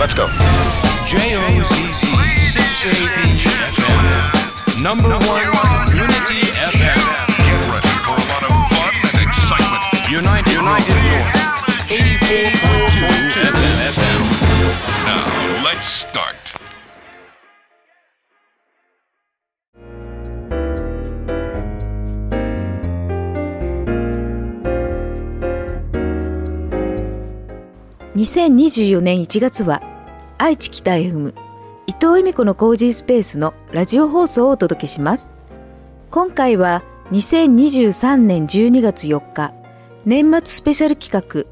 Let's go. J-O-Z-Z 680 FM. Number one community FM. Get ready for a lot of fun and excitement. United, United North. 84.2 FM. Now, let's start. 2024年1月は愛知北 FM 伊藤由美子のコージースペースのラジオ放送をお届けします。今回は2023年12月4日年末スペシャル企画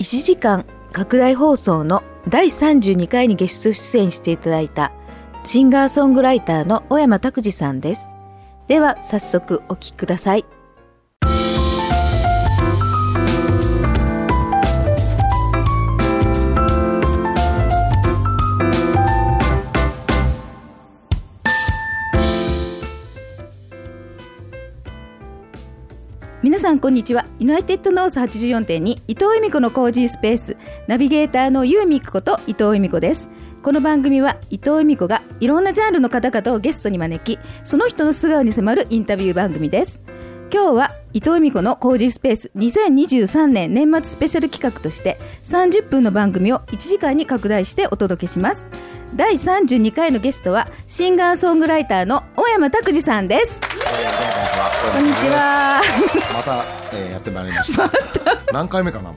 1時間拡大放送の第32回にゲスト出演していただいたシンガーソングライターの小山拓司さんです。では早速お聞きください。さんこんにちは。ユナイテッドノース84.2伊藤恵美子のコージースペース。ナビゲーターのユーミックこと伊藤恵美子です。この番組は伊藤恵美子がいろんなジャンルの方々をゲストに招きその人の素顔に迫るインタビュー番組です。今日は伊藤由美子のコージースペース2023年年末スペシャル企画として30分の番組を1時間に拡大してお届けします。第32回のゲストはシンガーソングライターの大山拓司さんです。こんにちは。また、えー、やってまいりました。何回目かなも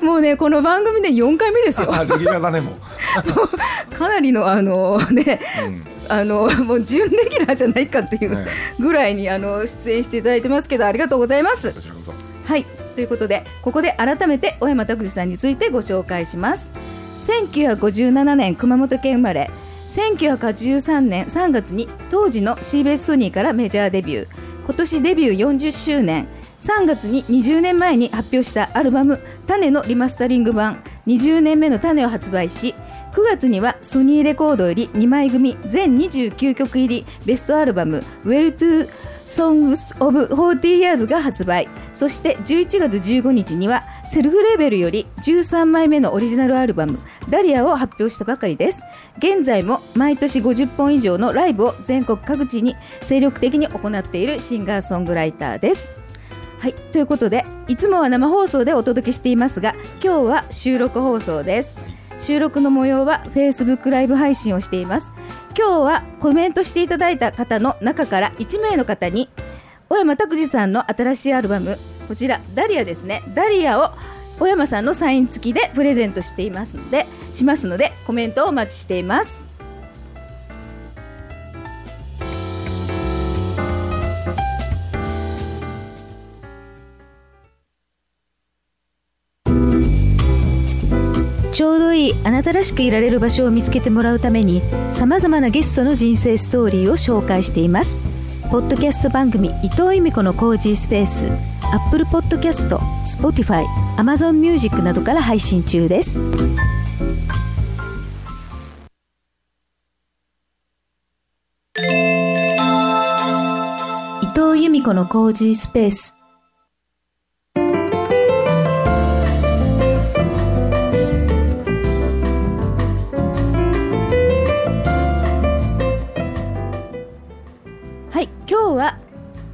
う。もうねこの番組で4回目ですよ。あレギュラーだねもう。かなりのあのね、うん。あのもう準レギュラーじゃないかっていうねぐらいにあの出演していただいてますけどありがとうございます。こちらこそ。はい。ということでここで改めて小山拓司さんについてご紹介します。1957年熊本県生まれ。1983年3月に当時の CBS ソニーからメジャーデビュー。今年デビュー40周年。3月に20年前に発表したアルバム「種」のリマスタリング版。20年目の種を発売し9月にはソニーレコードより2枚組全29曲入りベストアルバム「Well to Songs of 40 Years」が発売。そして11月15日にはセルフレーベルより13枚目のオリジナルアルバム「ダリア」を発表したばかりです。現在も毎年50本以上のライブを全国各地に精力的に行っているシンガーソングライターです。はい、ということでいつもは生放送でお届けしていますが今日は収録放送です。収録の模様は Facebook ライブ配信をしています。今日はコメントしていただいた方の中から1名の方に小山拓司さんの新しいアルバムこちらダリアですね。ダリアを小山さんのサイン付きでプレゼントしていますのでしますのでコメントをお待ちしています。ちょうどいいあなたらしくいられる場所を見つけてもらうためにさまざまなゲストの人生ストーリーを紹介しています。ポッドキャスト番組伊藤由美子のコージースペース。Apple Podcast、Spotify、Amazon Music などから配信中です。伊藤由美子のコージースペース。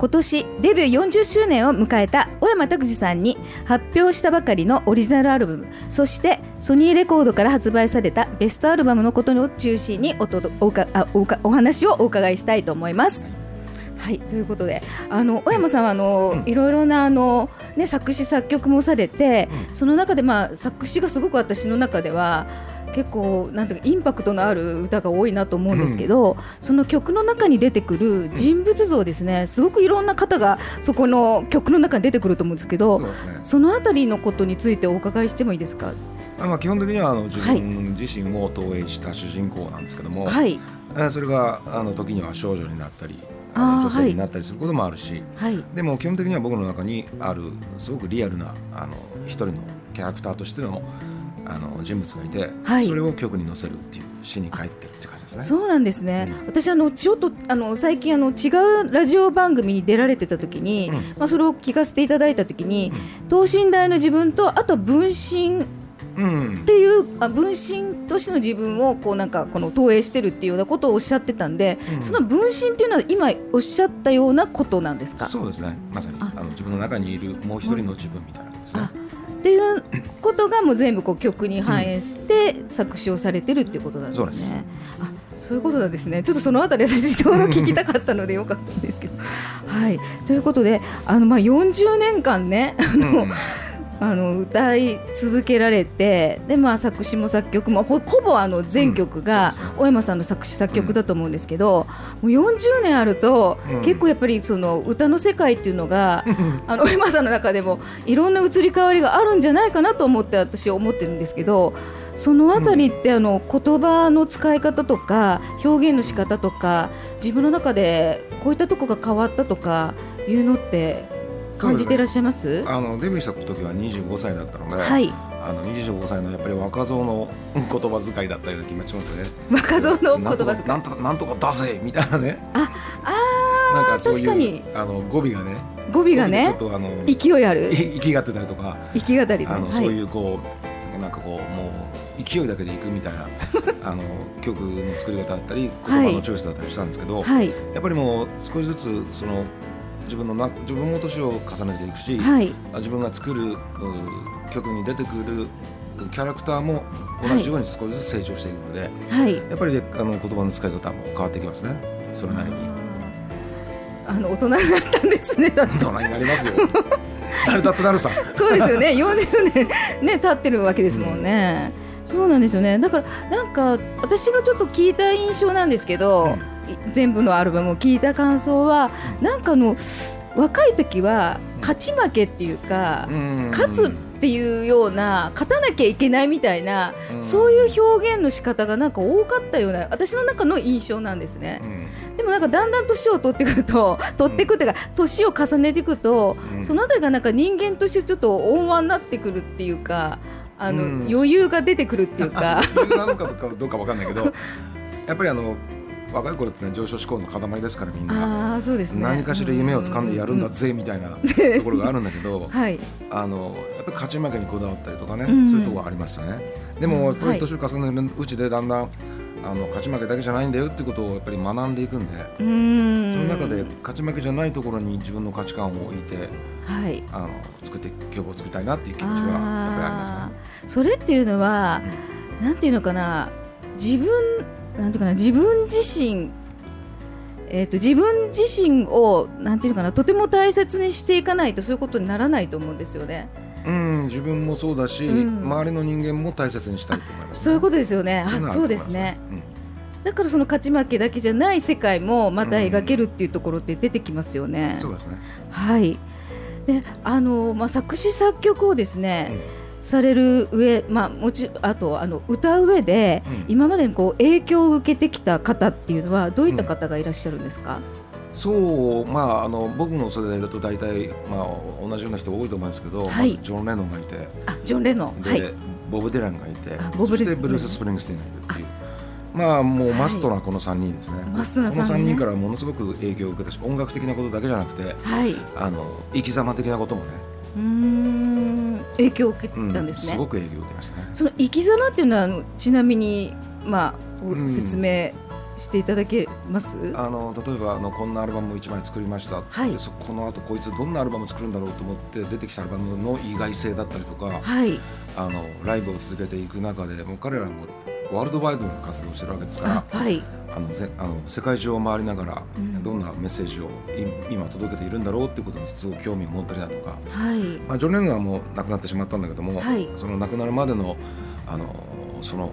今年デビュー40周年を迎えた小山拓司さんに発表したばかりのオリジナルアルバムそしてソニーレコードから発売されたベストアルバムのことを中心におとどおうかあおうかお話をお伺いしたいと思います。はいということであの小山さんはあの、いろいろなあの、ね、作詞作曲もされて、その中で、まあ、作詞がすごく私の中では結構なんていうかインパクトのある歌が多いなと思うんですけど、その曲の中に出てくる人物像ですね、すごくいろんな方がそこの曲の中に出てくると思うんですけどそね。そのあたりのことについてお伺いしてもいいですか？あまあ基本的にはあの自はい。分自身を投影した主人公なんですけども、はい。えーそれがあの時には少女になったり、あの女性になったりすることもあるし、はい。でも基本的には僕の中にあるすごくリアルなあの一人のキャラクターとしてのあの人物がいて、はい。それを曲に乗せるっていう詩に書いてるって感じですね。そうなんですね、うん。私あのちょっとあの最近あの違うラジオ番組に出られてた時に、うん。まあ、それを聞かせていただいた時に、等身大の自分とあと分身うん。っていうあ分身としての自分をこうなんかこの投影してるっていうようなことをおっしゃってたんで、うん。その分身っていうのは今おっしゃったようなことなんですかそうですねまさにああの自分の中にいるもう一人の自分みたいなですねあっていうことがもう全部こう曲に反映して作詞をされてるっていうことなんですね。そうですあそういうことなんですね。ちょっとそのあたり私ちょうど聞きたかったのでよかったんですけど。はい。ということであのまあ40年間ねあの、うんあの歌い続けられてで、まあ、作詞も作曲もほほぼあの全曲がうんそうですね大山さんの作詞作曲だと思うんですけど、もう40年あると、うん。結構やっぱりその歌の世界っていうのが、あの大山さんの中でもいろんな移り変わりがあるんじゃないかなと思って私は思ってるんですけどそのあたりってあの言葉の使い方とか表現の仕方とか自分の中でこういったとこが変わったとかいうのって感じていらっしゃいます？あのデビューした時は25歳だったので、はい。あの25歳のやっぱり若造の言葉遣いだったような気がしますね。若造の言葉遣い。なんとかなんとかだぜみたいなね。あなんかそういう確かに。あの語尾がね。語尾がねちょっとあの勢いある。い息がってたりとか、生き語りで、あの、はい、そういうこうなんかこうもう勢いだけでいくみたいな あの曲の作り方だったり言葉のチョイスだったりしたんですけど、はい。やっぱりもう少しずつその自分のな自分も年を重ねていくし、はい。自分が作るう曲に出てくるキャラクターも同じように少しずつ成長していくので、はい。やっぱりあの言葉の使い方も変わってきますね。それなりに。あの大人になったんですね。大人になりますよ。誰だってなるさ。そうですよね。40年ね経ってるわけですもんね、そうなんですよね。だからなんか私がちょっと聞いた印象なんですけど、い全部のアルバムを聞いた感想はなんかあの若い時は勝ち負けっていうか、勝つっていうような勝たなきゃいけないみたいな、うん。そういう表現の仕方がなんか多かったような私の中の印象なんですね。でもなんかだんだん年を取ってくると取っていくっていうか年を重ねていくと、うん。そのあたりがなんか人間としてちょっと温和になってくるっていうかあの、うん。余裕が出てくるっていうか。なのかどうかわかんないけどやっぱりあの若い頃ってね上昇志向の塊ですからみんな。ああそうですね。何かしら夢を掴んでやるんだぜみたいなところがあるんだけど はい。あのやっぱり勝ち負けにこだわったりとかね、うん。そういうところがありましたね。でもやっぱはいり年を重ねるうちでだんだんあの勝ち負けだけじゃないんだよっていうことをやっぱり学んでいくんでん。その中で勝ち負けじゃないところに自分の価値観を置いてはい。あの作って曲を作りたいなっていう気持ちはやっぱりありますね。それっていうのは、なんていうのかな。自分なんていうかな自分自身えー、と自分自身をなんていうのかなとても大切にしていかないとそういうことにならないと思うんですよね。うん、自分もそうだし、うん周りの人間も大切にしたいと思います、ね。そういうことですよね。あそうですね。。だからその勝ち負けだけじゃない世界もまた描けるっていうところって出てきますよね。うんそうですね。はい。で、あのまあ作詞作曲をですね、される上、まあもちあとあの歌う上で、うん今までにこう影響を受けてきた方っていうのはどういった方がいらっしゃるんですか？そう、まあ、あの僕の世代だと大体、まあ、同じような人多いと思うんですけど、はいまずジョン・レノンがいて、あ、ジョンレノン。で、はい。ボブ・ディランがいてあボブディそしてブルース・スプリングスティンがいるっていう。まあもうマストなこの3人ですね、マストなこの3三人からものすごく影響を受けたし音楽的なことだけじゃなくてはい。うあの生き様的なこともね、ーん、影響を受けうんたんですね。すごく影響を受けましたね。その生き様っていうのはちなみにまあ説明していただけます？あの例えばあのこんなアルバムを1枚作りました、はいでそこの後こいつどんなアルバム作るんだろうと思って出てきたアルバムの意外性だったりとかはい。あのライブを続けていく中でもう彼らもワールドワイドな活動をしてるわけですからあ、はい。あのぜあの世界中を回りながらうんどんなメッセージをい今届けているんだろうっていうことにすごく興味を持ったりだとか、はい。まあ、ジョン・レノンはもう亡くなってしまったんだけども、はいその亡くなるまでのあのその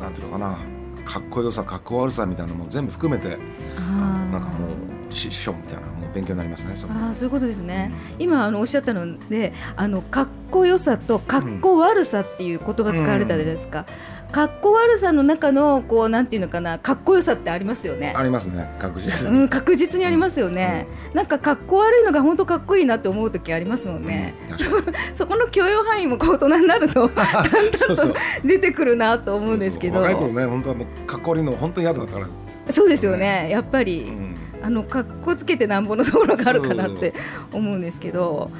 なんていうのかなかっこよさかっこ悪さみたいなのも全部含めてあのなんかもう師匠みたいなもう勉強になりますね。そのあーそういうことですね。今あのおっしゃったので、あのかっこよさとかっこ悪さっていう言葉使われたじゃないですか。かっこ悪さの中のこうなんていうのかな、かっこよさってありますよね。ありますね確実に。うん、確実にありますよね。なんかかっこ悪いのが本当かっこいいなって思う時ありますもんね。うん そこの許容範囲もこう大人になると だんだんそうそうと出てくるなと思うんですけど。そうそう若い頃ね本当はもうかっこ悪いの本当に嫌だったから。そうですよね。やっぱり、うんあのかっこつけてなんぼのところがあるかなって思うんですけど。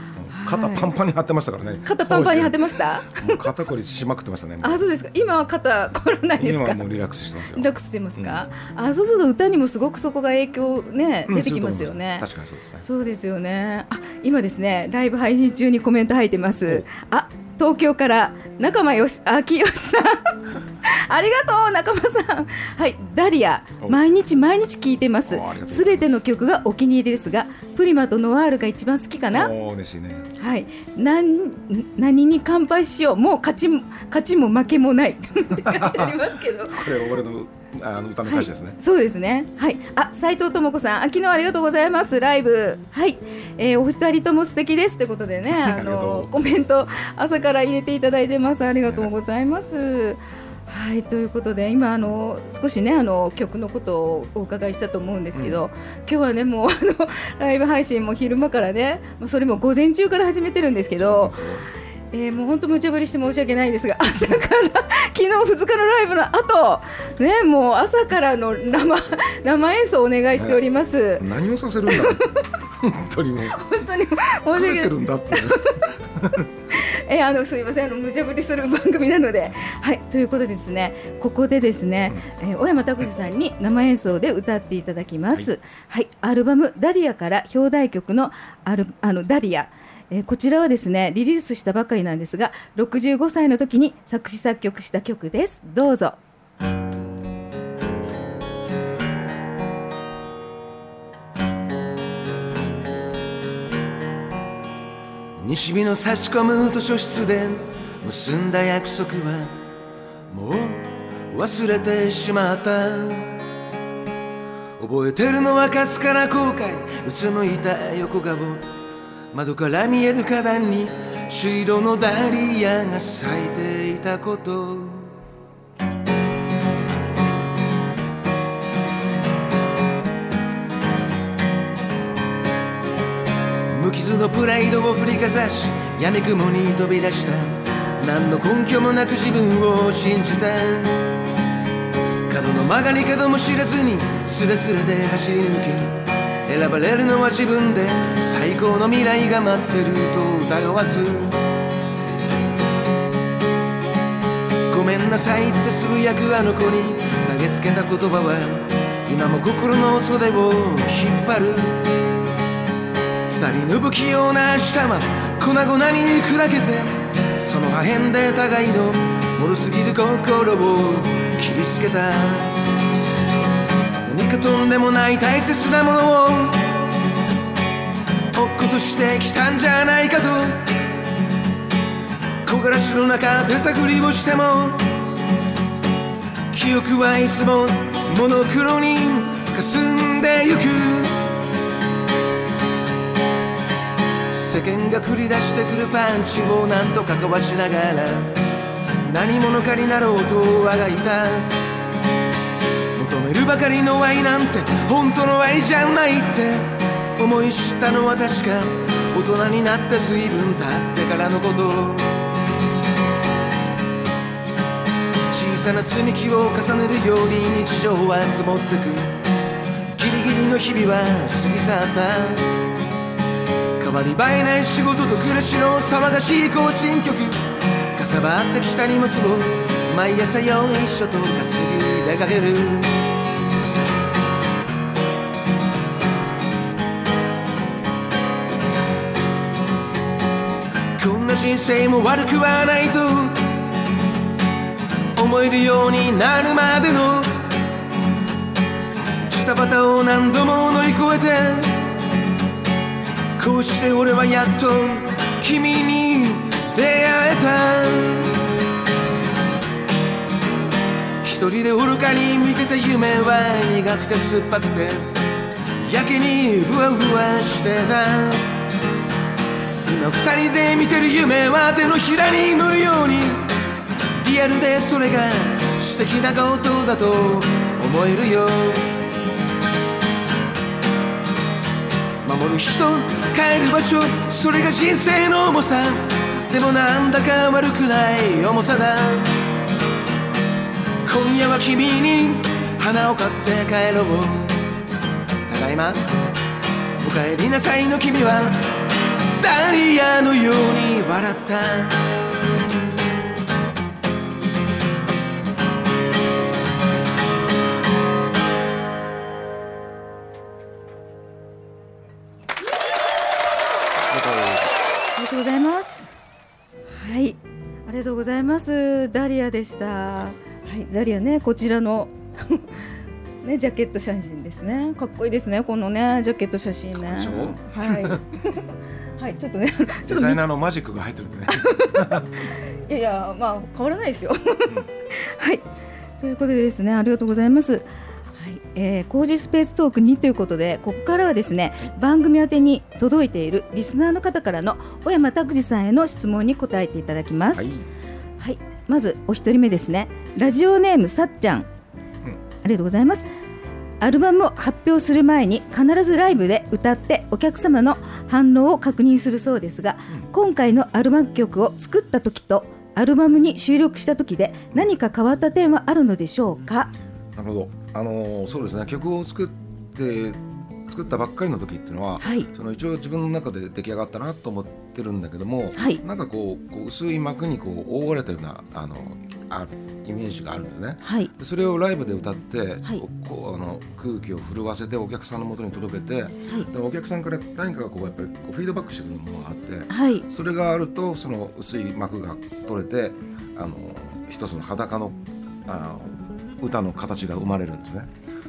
肩パンパンに張ってましたからね。肩パンパンに張ってました？もう肩こりしまくってましたねあそうですか。今は肩こらないですか？今はもうリラックスしてますよ。リラックスしてますか、あそうすると歌にもすごくそこが影響ね、うん出てきますよね。確かにそうですね。そうですよね。あ今ですねライブ配信中にコメント入ってます。あ東京から仲間よし秋吉さん。ありがとう仲間さん。はいダリア。お。毎日毎日聞いてます。すす。べての曲がお気に入りですがプリマとノワールが一番好きかな？嬉しいね。はい、なん何に乾杯しよう、もう勝ちも勝ちも負けもない。って書いてありますけど。これ俺のあの歌の歌詞ですね、そうですね。はい。あ、斉藤智子さん、あ昨日ありがとうございます。ライブ。はい。えーお二人とも素敵ですってことでね、あのコメント朝から入れていただいてます。ありがとうございます。はいということで今あの少しねあの曲のことをお伺いしたと思うんですけど、今日はねもうあのライブ配信も昼間からね、まあそれも午前中から始めてるんですけど、そうえーもう本当無茶ぶりして申し訳ないんですが 朝から昨日2日のライブの後ねもう朝からの生生演奏お願いしております。何をさせるんだ？本当にもう。本当に疲れてるんだって えーあのすいませんあの無茶ぶりする番組なので。はいということでですねここでですね、えー小山拓司さんに生演奏で歌っていただきます。はい、アルバムダリアから表題曲のアルあのダリアえーこちらはですねリリースしたばかりなんですが65歳の時に作詞作曲した曲です。どうぞ。西日の差し込む図書室で結んだ約束はもう忘れてしまった。覚えてるのはかすかな後悔。うつむいた横顔。窓から見える花壇に朱色のダリアが咲いていたこと。無傷のプライドを振りかざし闇雲に飛び出した。何の根拠もなく自分を信じた。角の曲がり角も知らずにスレスレで走り抜け選ばれるのは自分で最高の未来が待ってると疑わず。ごめんなさいってつぶやくあの子に投げつけた言葉は今も心の袖を引っ張る。二人の不器用な明日は粉々に砕けてその破片で互いの脆すぎる心を切りつけた。何かとんでもない大切なものを落っことしてきたんじゃないかと。木枯らしの中手探りをしても記憶はいつもモノクロに霞んでゆく。世間が繰り出してくるパンチをなんとかかわしながら何者かになろうとあがいた。求めるばかりの愛なんて本当の愛じゃないって。思い知ったのは確か大人になって随分経ってからのこと。小さな積み木を重ねるように日常は積もってく。ギリギリの日々は過ぎ去った。変わり映えない仕事と暮らしの騒がしい行進曲。かさばってきた荷物を毎朝よいしょと稼ぎ出かけるこんな人生も悪くはないと。思えるようになるまでの。ジタバタを何度も乗り越えて。こうして俺はやっと君に出会えた。一人で愚かに見てた夢は苦くて酸っぱくてやけにふわふわしてた。今二人で見てる夢は手のひらに乗るようにリアルでそれが素敵なことだと思えるよ。守る人帰る場所それが人生の重さ。でもなんだか悪くない重さだ。今夜は君に花を買って帰ろうただいまお帰りなさいの君はダリアのように笑ったありがとうございます。はい、ありがとうございます。ダリアでした。はい、ダリアね、こちらの ねジャケット写真ですね。かっこいいですね。このねジャケット写真ね。はい。はい、ちょっとね、ちょっデザイナーのマジックが入ってるんでね いやいや、まあ変わらないですよ。はい。ということでですね、ありがとうございます。はい、えー、工事スペーストーク2ということで、ここからはですね、番組宛てに届いているリスナーの方からの小山拓司さんへの質問に答えていただきます。はいはい、まずお一人目ですね。ラジオネームさっちゃん。ありがとうございます。アルバムを発表する前に必ずライブで歌ってお客様の反応を確認するそうですが、今回のアルバム曲を作った時とアルバムに収録した時で何か変わった点はあるのでしょうか？なるほどあのーそうですね曲を作って作ったばっかりの時っていうのは、はいその一応自分の中で出来上がったなと思ってるんだけども、はいなんかこうこう薄い膜にこう覆われたようなあのあイメージがあるんですね。はい。でそれをライブで歌って、はいこうあの空気を震わせてお客さんの元に届けて、でお客さんから何かがこうやっぱりこうフィードバックしてくるものがあって、はい。それがあるとその薄い膜が取れてあの一つの裸のあの歌の形が生まれるんですね。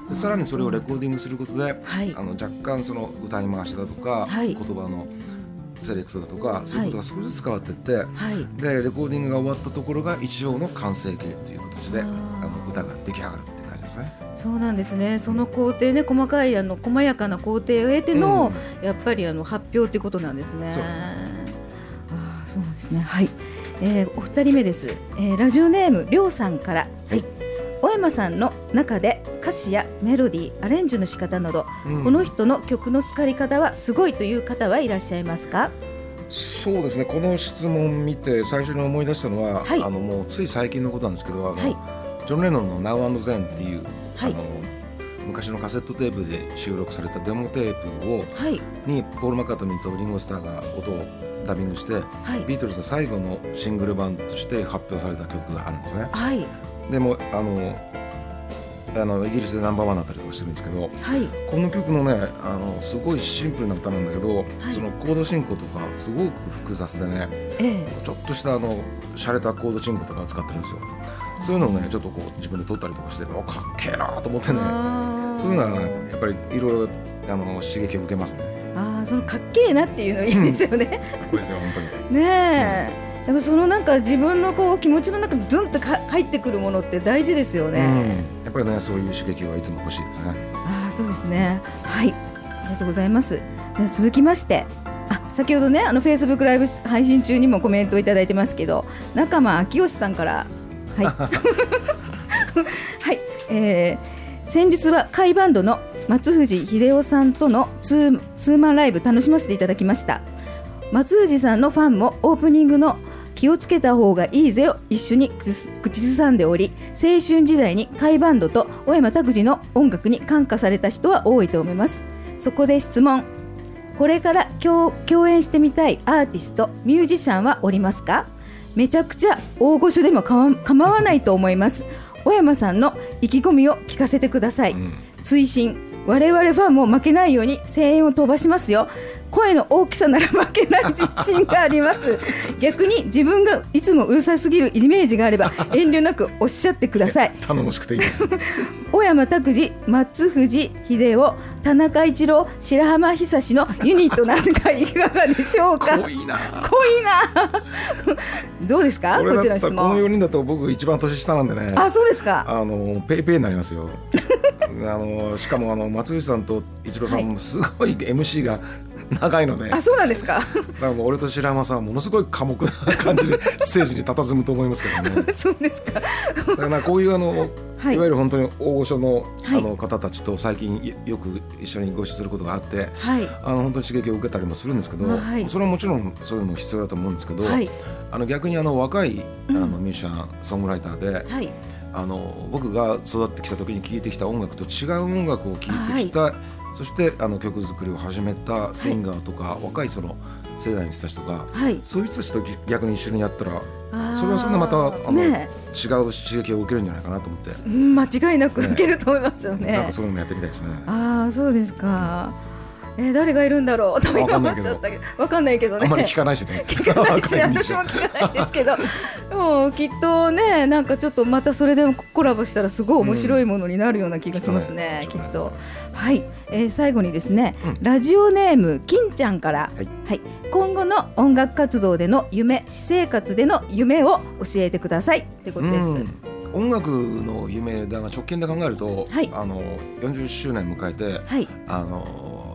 でさらにそれをレコーディングすることで、はいあの若干その歌い回しだとか、はい言葉のセレクトだとかそういうことが少しずつ変わっていって、はい。でレコーディングが終わったところが一応の完成形という形であの歌が出来上がるっていう感じですね。そうなんですね。その工程ね、細かいあの細やかな工程を経ての、やっぱりあの発表ということなんですね。そうですああ、そうなんですね。はい。えー、お二人目です。えー、ラジオネームりょうさんから。はい。小山さんの中で歌詞やメロディー、アレンジの仕方など、うんこの人の曲の作り方はすごいという方はいらっしゃいますか？そうですねこの質問見て最初に思い出したのは、はいあのもうつい最近のことなんですけどあの、はいジョン・レノンの「Now and Then」っていう、はいあの昔のカセットテープで収録されたデモテープをはい。にポール・マッカートニーとリンゴ・スターが音をダビングして、はい。ビートルズの最後のシングル版として発表された曲があるんですね。はい。でもあのあのイギリスでナンバーワンだったりとかしてるんですけどはい。この曲のねあのすごいシンプルな歌なんだけど、はい。そのコード進行とかすごく複雑でねええ。ちょっとしたあの洒落たコード進行とかを使ってるんですよ。そういうのをねちょっとこう自分で撮ったりとかしておかっけえなと思ってね。そういうのはやっぱりいろいろあの刺激を受けますね。ああ、そのかっけえなっていうのいいですよね。かっこいいですよ本当に。ねえ、やっぱそのなんか自分のこう気持ちの中にズンとか入ってくるものって大事ですよね。うんやっぱりねそういう刺激はいつも欲しいですねああそうですね。はい、ありがとうございます。続きまして、あ先ほどねあのフェイスブックライブ配信中にもコメントをいただいてますけど、仲間秋吉さんから、はい、はい、えー先日は甲斐バンドの松藤秀夫さんとのツーツーマンライブ楽しませていただきました。松藤さんのファンもオープニングの気をつけた方がいいぜを一緒に口ずさんでおり青春時代に甲斐バンドと小山拓司の音楽に感化された人は多いと思います。そこで質問。これから共共演してみたいアーティストミュージシャンはおりますか？めちゃくちゃ大御所でも構わないと思います。小山さんの意気込みを聞かせてください、ん。追伸。我々ファンも負けないように声援を飛ばしますよ声の大きさなら負けない自信があります。逆に自分がいつもうるさすぎるイメージがあれば遠慮なくおっしゃってください。頼もしくていいです。小山拓司松藤秀夫田中一郎白浜久志のユニットなんかいかがでしょうか？濃いな。濃いな。どうですか？こちらだったらこのの質問4人だと僕一番年下なんでね。あそうですか。あのペイペイになりますよ。あのしかもあの松藤さんと一郎さんもすごい MC が長いので、あそうなんですか？だからもう俺と白浜さんはものすごい寡黙な感じで ステージに佇むと思いますけども。そうですか。だからこういうあの、はい。い、わゆる本当に大御所の,、はい。あの方たちと最近よよく一緒にご一緒することがあってはい。あの本当に刺激を受けたりもするんですけど、はい。それはもちろんそういうのも必要だと思うんですけど、はい。あの逆にあの若いあのミュージシャン、ソングライターで、はい。あの僕が育ってきた時に聴いてきた音楽と違う音楽を聴いてきた、そしてあの曲作りを始めたシンガーとか、若いその世代の人たちとか、はい。そういう人たちと逆に一緒にやったらそれはそれでまたあの、ね違う刺激を受けるんじゃないかなと思って、うん間違いなく受けると思いますよね。なんかそういうのもやってみたいですね。ああそうですか。えー誰がいるんだろう？と今わかんな思っいけど。ちゃったけど。わかんないけどね。あんまり聞かないしね。聞かないし 私も聞かないですけど。でもきっとねなんかちょっとまたそれでもコラボしたらすごい面白いものになるような気がしますね、きっと。はい、えー最後にですね、うん。ラジオネーム金ちゃんから、はい。はい、今後の音楽活動での夢私生活での夢を教えてください。ということです。うん。音楽の夢だな直近で考えると、はい。あの40周年迎えて、はい。あの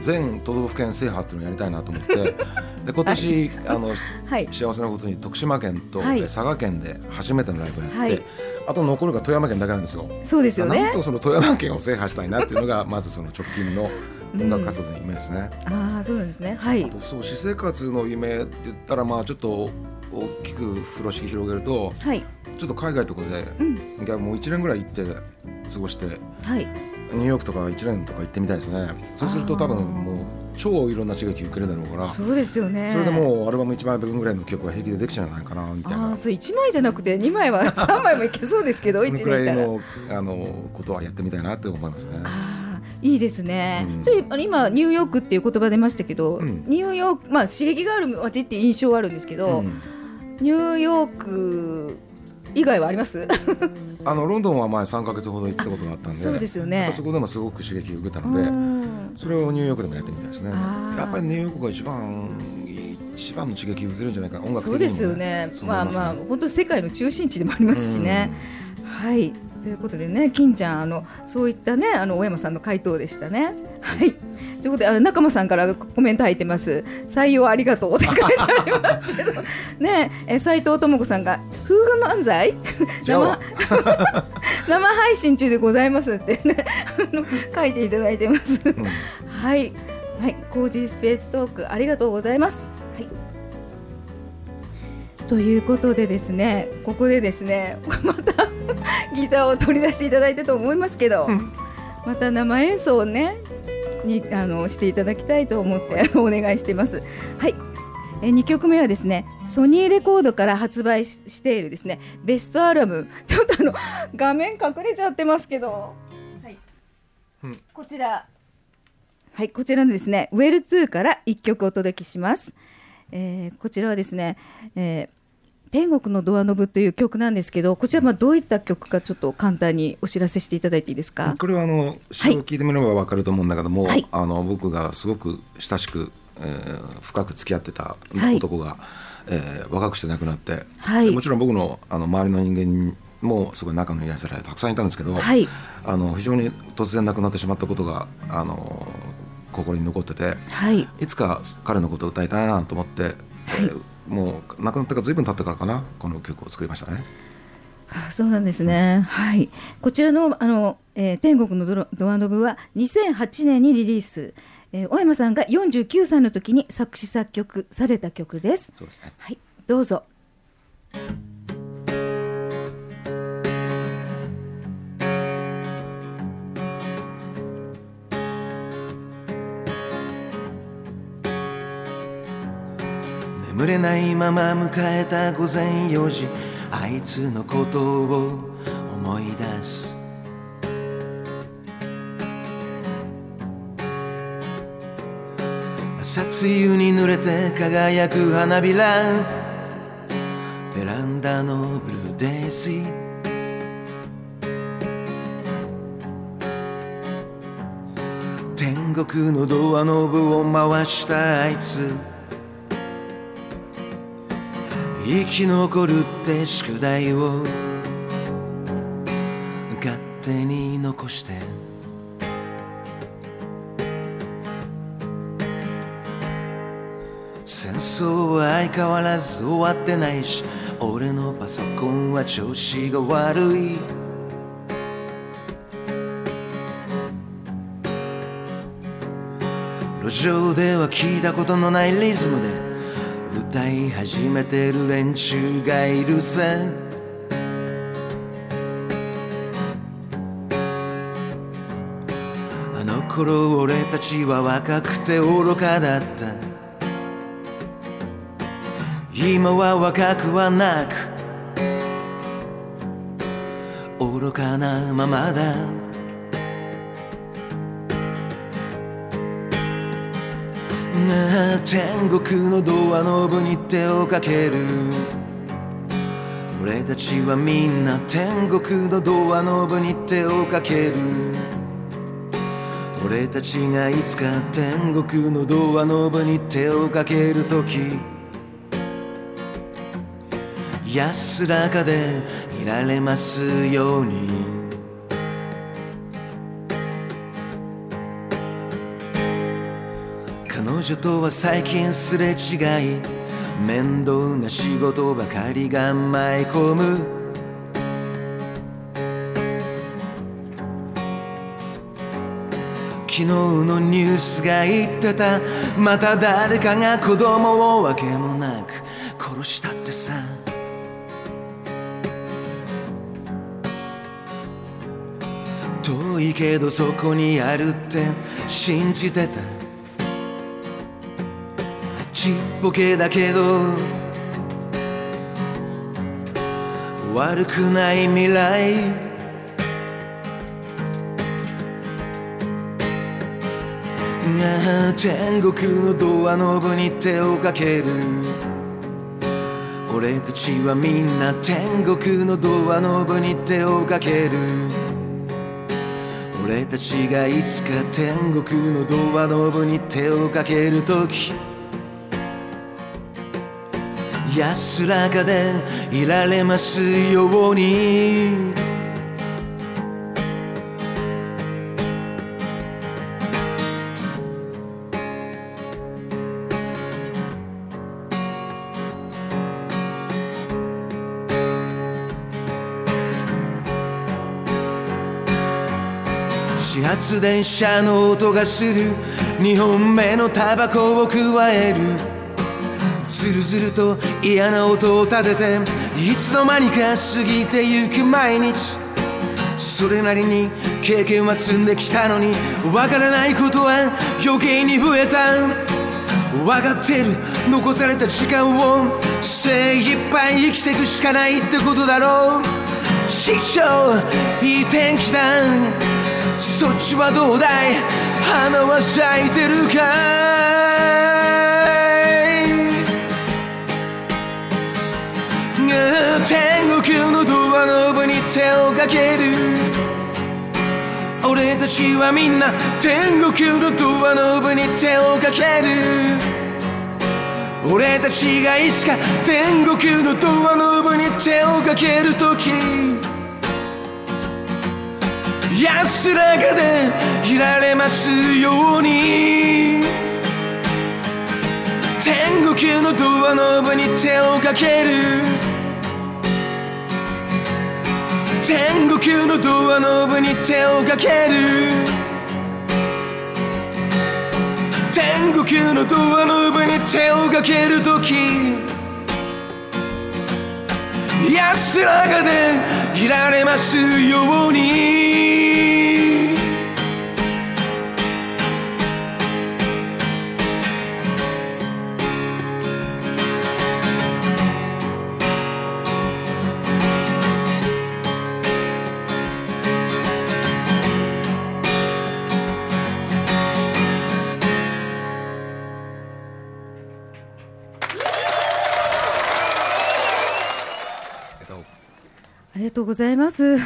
全都道府県制覇っていうのをやりたいなと思って。で今年、あのはい。幸せなことに徳島県と、はい。え佐賀県で初めてのライブをやって、はい。あと残るが富山県だけなんですよ。そうですよね。なん。とその富山県を制覇したいなっていうのがまずその直近の音楽活動の夢ですね。ああそうですね。はい。あとそう私生活の夢って言ったらまあちょっと大きく風呂敷広げるとはい。ちょっと海外とかで、うん。もう1年ぐらい行って過ごしてはいニューヨークとか1年とか行ってみたいですねそうすると多分もう超いろんな刺激受けるだろうからそうですよね。それでもうアルバム1枚分ぐらいの曲は平気でできちゃうんじゃないかなみたいなそう一枚じゃなくて二枚は 三枚もいけそうですけどそ一のくら。のあのことはやってみたいなって思いますね。いいですね。うんそれ今ニューヨークっていう言葉出ましたけど、うんニューヨークまあ刺激がある街って印象はあるんですけど、うんニューヨーク以外はあります？あのロンドンは前3か月ほど行ってたことがあったんでそうですよね。そこでもすごく刺激を受けたうのでんそれをニューヨークでもやってみたいですねやっぱりニューヨークが一番一番の刺激を受けるんじゃないかな音楽的にもそうですよね。そう思いすまあまあ本当世界の中心地でもありますしね。はい。ということでね、金ちゃんあのそういったねあの大山さんの回答でしたね。はい。ということであの仲間さんからコメント入ってます。採用ありがとうって書いてありますけどねえ斉藤智子さんが夫婦漫才？生 生配信中でございますってねあの書いていただいてます。うんはい、はい、コージースペーストークありがとうございます。はい。ということでですね、ここでですね、またギターを取り出していただいたと思いますけど、また生演奏をね、にあのしていただきたいと思って お願いしてます。はい。え2曲目はですねソニーレコードから発売ししているですねベストアルバム ちょっとあの画面隠れちゃってますけど、はいうんこちらはい、こちらのですね、ウェル2から一曲お届けします。えーこちらはですね、えー天国のドアノブという曲なんですけど、こちらまあどういった曲かちょっと簡単にお知らせしていただいていいですか？これはあの詩を聞いてみれば分かると思うんだけども、はい。あの僕がすごく親しく、えー深く付き合ってたはい。男が、えー若くして亡くなって、はい。でもちろん僕のあの周りの人間もすごい仲のいいやつらたくさんいたんですけど、はい。あの非常に突然亡くなってしまったことがあの心に残っててはい、いつか彼のことを歌いたいなと思って、えーもう亡くなってからずいぶん経ってからかなこの曲を作りましたね。あそうなんですね。はい、こちらのあの、えー天国のドロドアノブは2008年にリリース。えー、小山さんが49歳の時に作詞作曲された曲です。そうですねはい、どうぞ。眠れないまま迎えた午前4時。あいつのことを思い出す。朝露に濡れて輝く花びら。ベランダのブルーデイジー天国のドアノブを回したあいつ。生き残るって宿題を勝手に残して。戦争は相変わらず終わってないし俺のパソコンは調子が悪い。路上では聞いたことのないリズムで歌い始めてる連中がいるさあの頃俺たちは若くて愚かだった。今は若くはなく愚かなままだ。天国のドアノブに手をかける。俺たちはみんな天国のドアノブに手をかける。俺たちがいつか天国のドアノブに手をかけるとき安らかでいられますように。女とは最近すれ違い面倒な仕事ばかりが舞い込む。昨日のニュースが言ってたまた誰かが子供をわけもなく殺したってさ。遠いけどそこにあるって信じてた。ちっぽけだけど悪くない未来。が天国のドアノブに手をかける。俺たちはみんな天国のドアノブに手をかける。俺たちがいつか天国のドアノブに手をかけるとき安らかでいられますように。始発電車の音がする。2本目のタバコを加える。ずるずると嫌な音を立てていつの間にか過ぎてゆく毎日。それなりに経験は積んできたのにわからないことは余計に増えた分かってる残された時間を精一杯生きていくしかないってことだろう。師匠いい天気だ。そっちはどうだい？花は咲いてるか？天国のドアノブに手をかける。俺たちはみんな天国のドアノブに手をかける。俺たちがいつか天国のドアノブに手をかけるとき安らかでいられますように。天国のドアノブに手をかける。天国のドアノブに手をかける。天国のドアノブに手をかけるとき安らかでいられますように。ございます。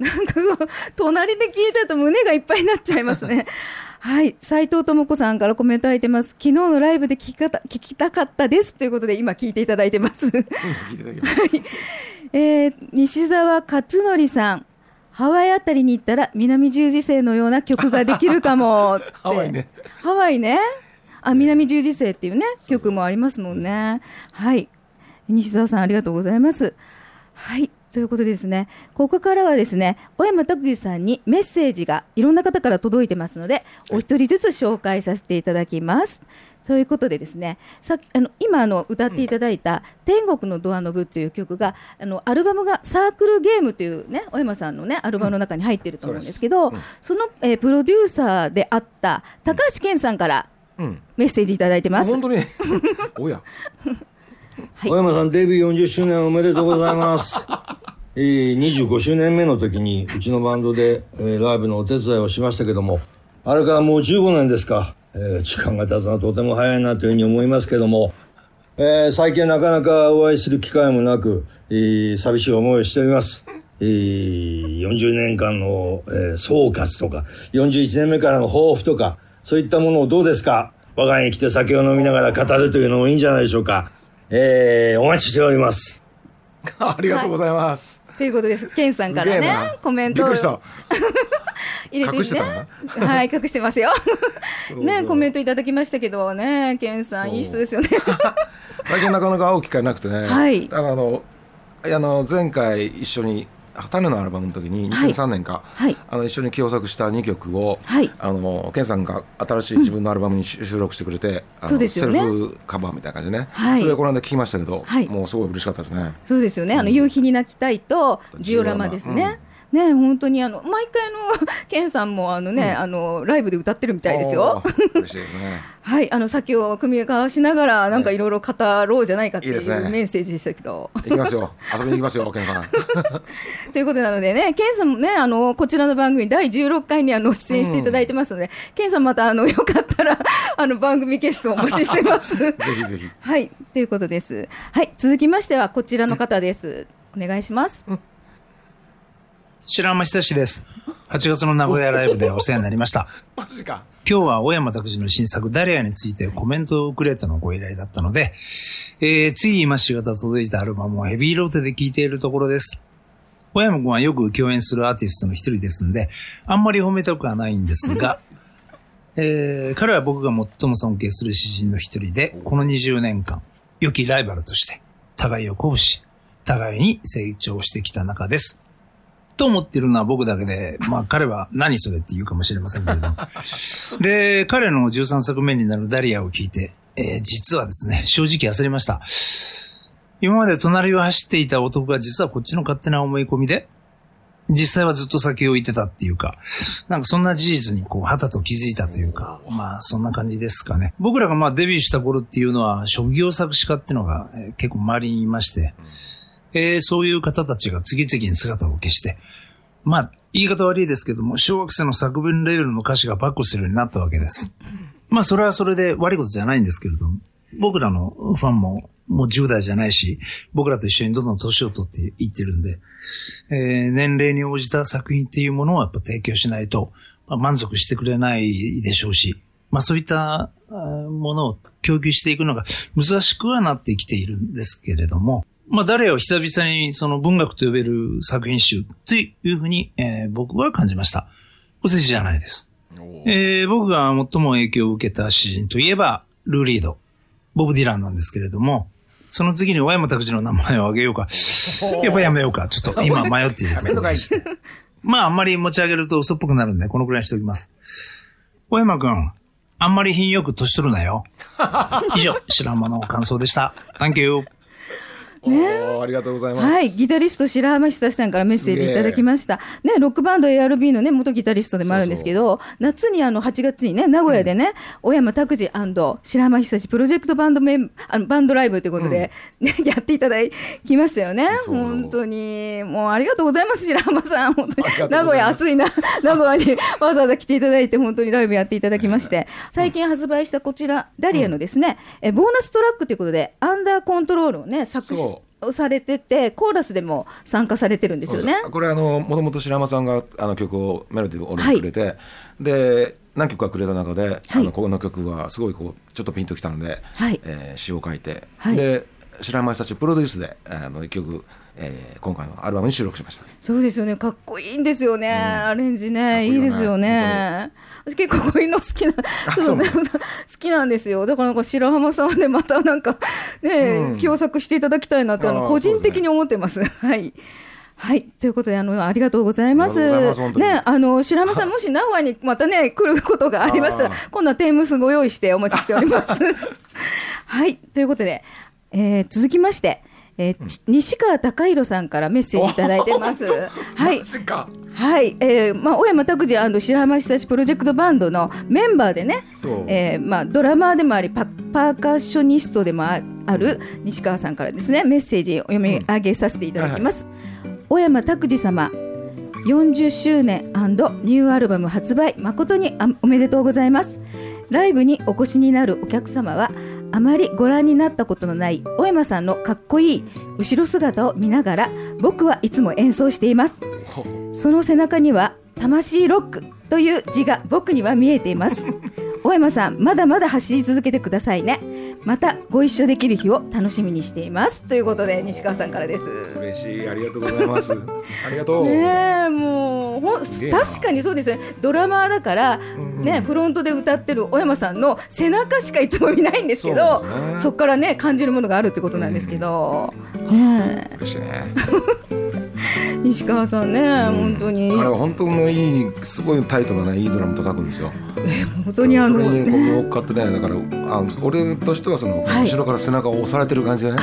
なんかこう隣で聞いてると胸がいっぱいになっちゃいますね。はい、斉藤智子さんからコメント入ってます。昨日のライブで聞き方聞きたかったですということで今聞いていただいてます。聞いえー西澤勝則さん。ハワイあたりに行ったら南十字星のような曲ができるかもって。ハワイね。ハワイね。あ南十字星っていうね曲もありますもんね。はい。西澤さんありがとうございます。はいということでですね。ここからはですね小山拓司さんにメッセージがいろんな方から届いてますのでお一人ずつ紹介させていただきます。ということでですねさっきあの今あの歌っていただいた「天国のドアノブ」という曲があのアルバムが「サークルゲーム」というね小山さんのねアルバムの中に入ってると思うんですけど、そうですその、えープロデューサーであった高橋健さんからうん。メッセージいただいてます。あ本当に？おや小山さんデビュー40周年おめでとうございます。えー、25周年目の時にうちのバンドで、えーライブのお手伝いをしましたけども、あれからもう15年ですか。えー時間が経つのはとても早いなというふうに思いますけども、えー最近なかなかお会いする機会もなく、えー寂しい思いをしております。えー40年間の、えー総括とか、41年目からの抱負とか、そういったものをどうですか？我が家に来て酒を飲みながら語るというのもいいんじゃないでしょうか。えーお待ちしております。ありがとうございます。ということです。ケンさんからねコメントをびっくりした。入れて隠してた。はい、隠してますよ。ね、コメントいただきましたけどね、ケンさんいい人ですよね。最近なかなか会う機会なくてね。はいだからあのあの前回一緒に種のアルバムの時にはい。2003年か、はい。あの一緒に共作した2曲を、はい。あのケンさんが新しい自分のアルバムに収収録してくれて、そうですよね。セルフカバーみたいな感じでね、はい。それをこの間聞きましたけど、はい。もうすごい嬉しかったですね。そうですよね。あの夕日に泣きたいとジオラマ。ですね。ね、本当にあの毎回の ケンさんもあのね、あのライブで歌ってるみたいですよ嬉しいですね。はい、あの先を組み交わしながらなんかいろいろ語ろうじゃないかっていうメッセージでしたけど。行きますよ。遊びに行きますよ、ケンさん。ということなのでね、ケンさんもね、あのこちらの番組第16回にあの出演していただいてますので、ケンさんまたあのよかったらあの番組ゲストをお待ちしてます。ぜひぜひ。はい、ということです。はい、続きましてはこちらの方です。お願いします。白浜久志です。8月の名古屋ライブでお世話になりました。マジか。今日は小山拓司の新作ダリアについてコメントをくれとのご依頼だったので、えー、つい今しがた届いたアルバムをヘビーローテで聴いているところです。小山君はよく共演するアーティストの一人ですんで、あんまり褒めたくはないんですが、えー、彼は僕が最も尊敬する詩人の一人で、この20年間、良きライバルとして、互いを鼓舞し、互いに成長してきた中です。と思ってるのは僕だけで、まあ彼は何それって言うかもしれませんけれども。で、彼の13作目になるダリアを聞いて、えー実はですね、正直焦りました。今まで隣を走っていた男が実はこっちの勝手な思い込みで、実際はずっと先を行ってたっていうか、なんかそんな事実にこう、はたと気づいたというか、まあそんな感じですかね。僕らがまあデビューした頃っていうのは、職業作詞家っていうのが、えー結構周りにいまして、えーそういう方たちが次々に姿を消して、まあ、言い方悪いですけども、小学生の作文レベルの歌詞がバックするようになったわけです。まあ、それはそれで悪いことじゃないんですけれども、僕らのファンももう10代じゃないし、僕らと一緒にどんどん年を取っていってるんで、えー年齢に応じた作品っていうものをやっぱ提供しないと、まあ、満足してくれないでしょうし、まあそういったものを供給していくのが難しくはなってきているんですけれども、まあ誰を久々にその文学と呼べる作品集というふうに、えー僕は感じました。お世辞じゃないです。えー僕が最も影響を受けた詩人といえば、ルー・リード、ボブ・ディランなんですけれども、その次に小山拓司の名前を挙げようか。やっぱやめようか。ちょっと今迷っているところでして。まああんまり持ち上げると嘘っぽくなるんで、このくらいにしておきます。小山くん、あんまり品よく年取るなよ。以上、白浜の感想でした。Thank you. おーありがとうございます。はい、ギタリスト白浜久志さんからメッセージいただきました。ね、ロックバンド ARB のね、元ギタリストでもあるんですけど、夏にあの8月にね、名古屋でね、小山拓司白浜久志プロジェクトバンドメンあのバンドライブということで、ね、やっていただきましたよね。そう。そう本当に、もうありがとうございます、白浜さん。本当に。名古屋暑いな、名古屋にわざわざ来ていただいて、本当にライブやっていただきまして、最近発売したこちら、ダリアのですね、えボーナストラックということで、アンダーコントロールをね、作詞そをされてて、コーラスでも参加されてるんですよね。これあのもともと白山さんがあの曲をメロディーを俺にくれて、で何曲かくれた中で、あのこの曲はすごいこうちょっとピンときたので、はい。えー詩を書いて、はい。で白山久志プロデュースであの一曲、えー今回のアルバムに収録しました。そうですよね、かっこいいんですよね、アレンジね、いいですよね。私結構こういうの好きな、ね好きなんですよ。だからなんか白浜さんはね、またなんかね、共作していただきたいなって、あの個人的に思ってます。はい。はい、ということで、あの、ありがとうございます。ますね、あの、白浜さん、もし名古屋にまたね、来ることがありましたらあ、今度はテームスご用意してお待ちしております。はい、ということで、えー続きまして、えーち西川貴弘さんからメッセージいただいてます。はいはい、えーまあ、小山拓司白浜久志プロジェクトバンドのメンバーでねそう、えーまあ、ドラマーでもありパパーカッショニストでもある西川さんからですねメッセージを読み上げさせていただきます、小山拓司様40周年ニューアルバム発売誠にあおめでとうございます。ライブにお越しになるお客様はあまりご覧になったことのない小山さんのかっこいい後ろ姿を見ながら僕はいつも演奏しています。その背中には魂ロックという字が僕には見えています小山さんまだまだ走り続けてくださいね。またご一緒できる日を楽しみにしています。ということで西川さんからです。嬉しい。ありがとうございます。ありがとう、ねえもうほ確かにそうですよね。ドラマーだから、ね、フロントで歌ってる小山さんの背中しかいつも見ないんですけどそうですね。からね感じるものがあるってことなんですけど、ね嬉しいね。え 西川さんね、本当に。彼は本当のいいすごいタイトなねいいドラム叩くんですよ。本当にあの。それにこう乗っかってねだからあ俺としてはその、はい。後ろから背中を押されてる感じでね。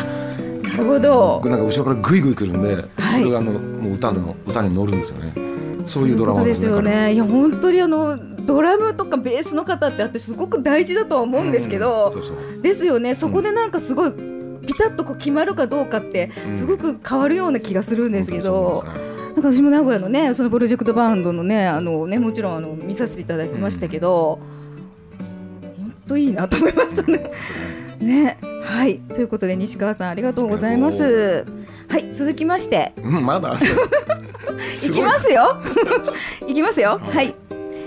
なるほど。なんか後ろからグイグイ来るんで、はい。それがあのもう歌の歌に乗るんですよね。そういうドラマですよ彼ねいや本当にあのドラムとかベースの方ってあってすごく大事だとは思うんですけど、うん。そうそう。ですよね。そこでなんかすごいピタッとこう決まるかどうかってすごく変わるような気がするんですけど、なんか私も名古屋のねそのプロジェクトバンドのねあのねもちろんあの見させていただきましたけど、本当いいなと思いましたね。ね。はい。ということで西川さんありがとうございます。はい。続きまして。うんまだ いきますよ。いきますよ。はい。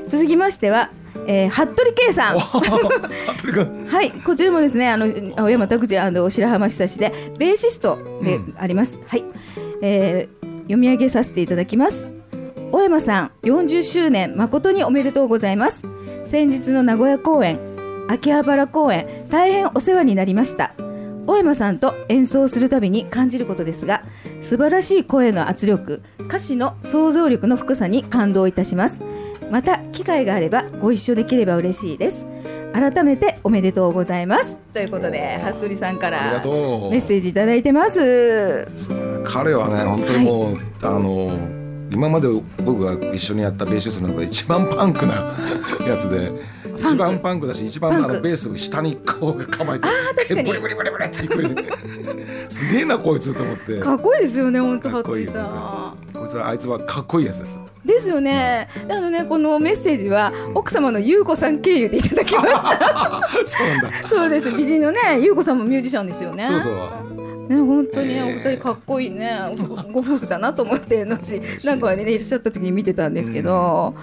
続きましては、えー、服部圭さん。はい、こちらもですね、あの青山拓司白浜久志でベーシストであります。はい、えー、読み上げさせていただきます。小山さん、40周年誠におめでとうございます。先日の名古屋公演、秋葉原公演、大変お世話になりました。小山さんと演奏するたびに感じることですが、素晴らしい声の圧力、歌詞の想像力の深さに感動いたします。また機会があればご一緒できれば嬉しいです。改めておめでとうございます。ということで、服部さんからメッセージいただいてます。彼はね本当にもう、あの今まで僕が一緒にやったベーシストの中で一番パンクなやつで一番パンクだし一番あのベースを下にこう構えて確かに。ブリブリブリブリって。すげえなこいつと思って。かっこいいですよね、本当服部さん。こいつはあいつはかっこいいやつです。ですよね。であのね、このメッセージは奥様の優子さん経由でいただきました。そうなんだ。そうです、美人のね、優子さんもミュージシャンですよね。そうそうね、本当にえー。お二人かっこいいね、ごご夫婦だなと思って、のち、なんかね、いらっしゃった時に見てたんですけど。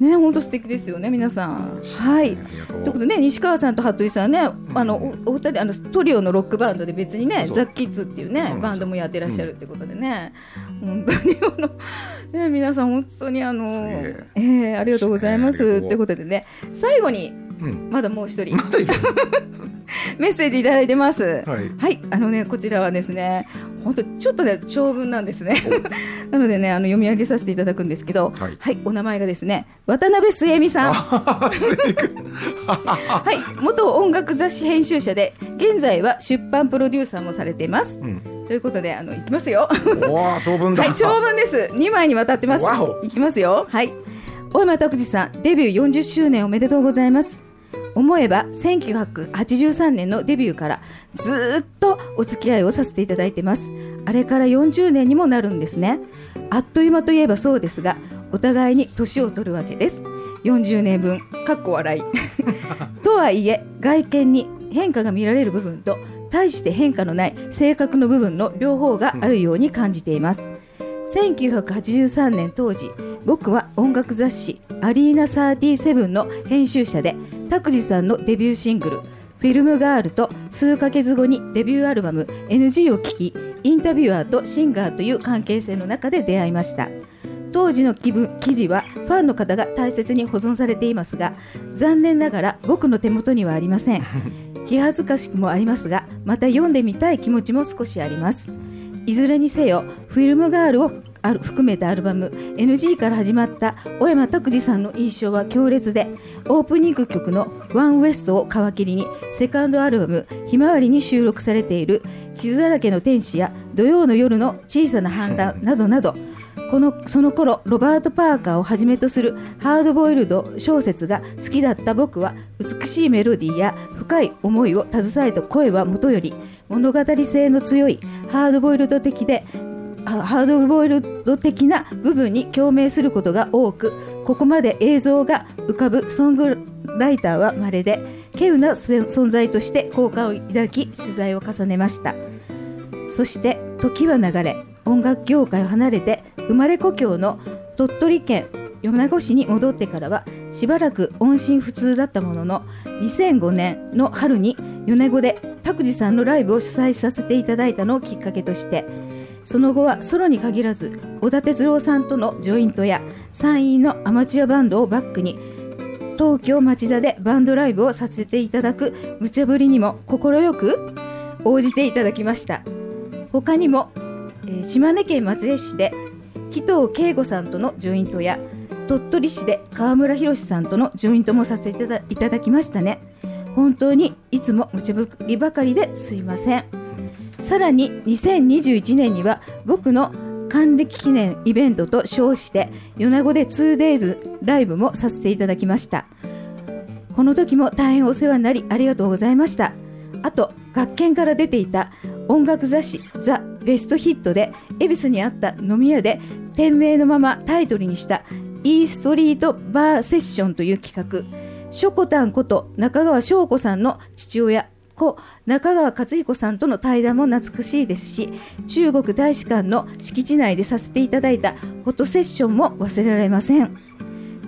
ね、本当素敵ですよね、皆さん。はい。ということでね、西川さんと服部さんね、あの、おお二人、あの、トリオのロックバンドで別にね、ザ・キッズっていうねバンドもやってらっしゃるってことでね。本当に、あの、ね、皆さん、本当に、あのえ、えーありがとうございます。ということでね、最後に、うん。まだもう一人 メッセージいただいてます。はいはい、あのね、こちらはですね、本当ちょっとね、長文なんですね。なのでね、あの読み上げさせていただくんですけど、はいはい、お名前がですね、渡辺末美さん。はい、元音楽雑誌編集者で、現在は出版プロデューサーもされています。うんということで、あの、いきますよ。おお長文だはい、長文です。2枚にわたってます。いきますよ。はい。小山拓司さん、デビュー40周年おめでとうございます。思えば1983年のデビューからずっとお付き合いをさせていただいてます。あれから40年にもなるんですね。あっという間といえばそうですが、お互いに年を取るわけです。40年分、かっこ笑い。とはいえ、外見に変化が見られる部分と、大して変化のない性格の部分の両方があるように感じています。1983年当時僕は音楽雑誌「アリーナ37」の編集者で拓司さんのデビューシングル「フィルムガール」と数ヶ月後にデビューアルバム「NG」を聴きインタビュアーとシンガーという関係性の中で出会いました。当時の記分記事はファンの方が大切に保存されていますが残念ながら僕の手元にはありません。気恥ずかしくもありますがまた読んでみたい気持ちも少しありますいずれにせよフィルムガールを含めたアルバム NG から始まった小山拓司さんの印象は強烈でオープニング曲の「ワンウエストを皮切りにセカンドアルバム「ひまわり」に収録されている「傷だらけの天使」や「土曜の夜の小さな反乱」などなどこのその頃ロバート・パーカーをはじめとするハードボイルド小説が好きだった僕は美しいメロディーや深い思いを携えた声はもとより物語性の強いハードボイルド的でハードボイルド的な部分に共鳴することが多くここまで映像が浮かぶソングライターは稀で稀有な存在として好感を抱き取材を重ねました。そして時は流れ音楽業界を離れて生まれ故郷の鳥取県米子市に戻ってからはしばらく音信不通だったものの2005年の春に米子で拓司さんのライブを主催させていただいたのをきっかけとしてその後はソロに限らず小田哲郎さんとのジョイントや参院のアマチュアバンドをバックに東京町田でバンドライブをさせていただく無茶ぶりにも快く応じていただきました。他にも、えー島根県松江市で紀藤圭吾さんとのジョイントや鳥取市で川村博さんとのジョイントもさせていただいただきましたね。本当にいつも無茶ぶりばかりですいません。さらに2021年には僕の還暦記念イベントと称して米子で 2days ライブもさせていただきました。この時も大変お世話になりありがとうございました。あと学研から出ていた音楽雑誌「ザ・ベストヒットで恵比寿にあった飲み屋で店名のままタイトルにした「イーストリートバーセッション」という企画。しょこたんこと中川翔子さんの父親故中川勝彦さんとの対談も懐かしいですし中国大使館の敷地内でさせていただいたフォトセッションも忘れられません。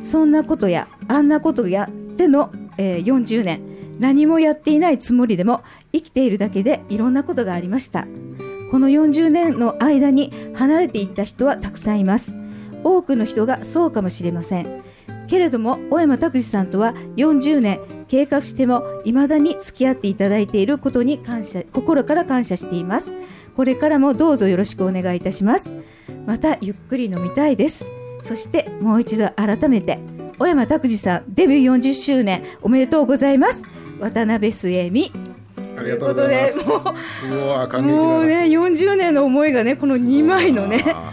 そんなことやあんなことやっての、えー40年。何もやっていないつもりでも生きているだけでいろんなことがありました。この40年の間に離れていった人はたくさんいます。多くの人がそうかもしれません。けれども小山拓司さんとは40年経過しても未だに付き合っていただいていることに感謝心から感謝しています。これからもどうぞよろしくお願いいたします。またゆっくり飲みたいです。そしてもう一度改めて小山拓司さんデビュー40周年おめでとうございます。渡辺末美とうございうこうわ感激だな。もうね40年の思いがねこの2枚のねあ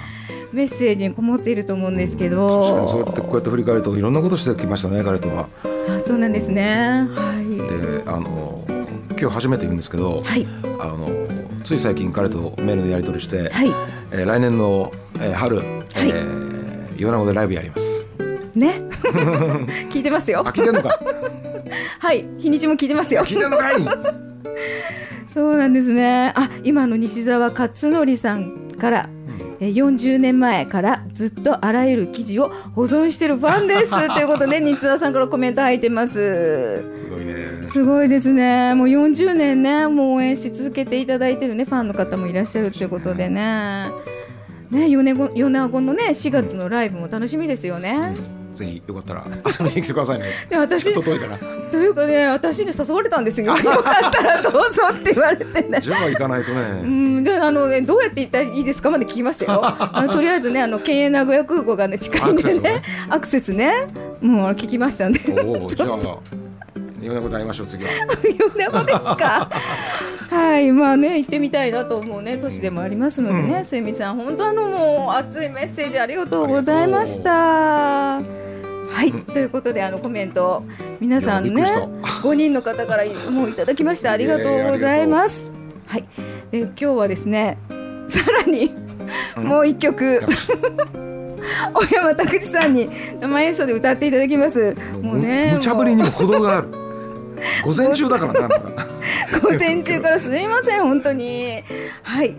メッセージにこもっていると思うんですけー確かにそうどやってこうやって振り返るといろんなことしてきましたね彼とは。あそうなんですね。はい。であの今日初めて言うんですけど、はい。あのつい最近彼とメールでやり取りして、はい。えー来年の、えー春、えー米子でライブやります。ね？聞いてますよ。あ聞いてんのか。はい。日にちも聞いてますよ。聞いてんのかい そうなんですね。あ今の西澤勝則さんから、えー40年前からずっとあらゆる記事を保存してるファンです。ということで西澤さんからコメント入ってます。すごいね。すごいですね。もう40年ねもう応援し続けていただいてるねファンの方もいらっしゃるということでね。ね米子米子のね4月のライブも楽しみですよね、ぜひよかったら遊びに来てくださいね。で私ちょっと遠いからというかね私に誘われたんですよ。よかったらどうぞって言われてね。じゃあ行かないとうねん、じゃああの、ね、どうやって行ったらいいですかまで聞きますよ。あのとりあえずね、あの県営名古屋空港がね近いんでね、アクセスね、もう聞きましたんで。おおじゃあ米子で会いましょう次は。米子ですか。はい、まあね、行ってみたいなと思うね、年でもありますのでね、すみさん、本当あの、もう熱いメッセージありがとうございました。はい、ということで、あのコメント、皆さんねいやびっくりした、五人の方からもういただきました。ありがとうございます。はい、で、今日はですね、さらに、もう一曲。小山拓司さんに生演奏で歌っていただきます。もうね、む無茶ぶりにも程がある。午前中だからなまだ。午前中からすみません本当に。はい。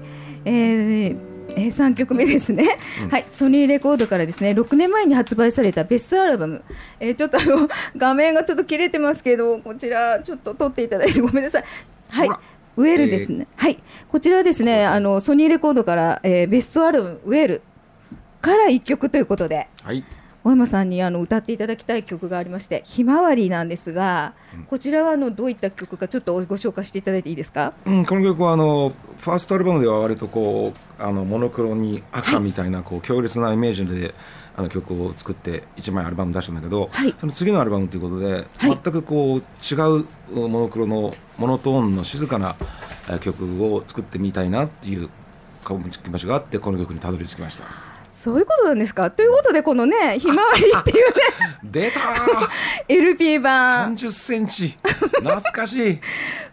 えーえー、3曲目ですね、はいソニーレコードからですね6年前に発売されたベストアルバム、えー、ちょっとあの 画面がちょっと切れてますけどこちらちょっと撮っていただいてごめんなさい。はいウェルですね、はいこちらはですね。あのソニーレコードから、えーベストアルバムウェルから1曲ということで。はい小山さんにあの歌っていただきたい曲がありまして「ひまわり」なんですが、こちらはあのどういった曲かちょっとご紹介していただいていいですか？うん、この曲はあのファーストアルバムでは割とこうあのモノクロに赤みたいなこう強烈なイメージであの曲を作って1枚アルバム出したんだけど、はい。その次のアルバムということで、はい。全くこう違うモノクロのモノトーンの静かなえー曲を作ってみたいなっていう気持ちがあってこの曲にたどり着きました。そういうことなんですか？ということでこのねひまわりっていうね出た LP 版。30センチ。懐かしい。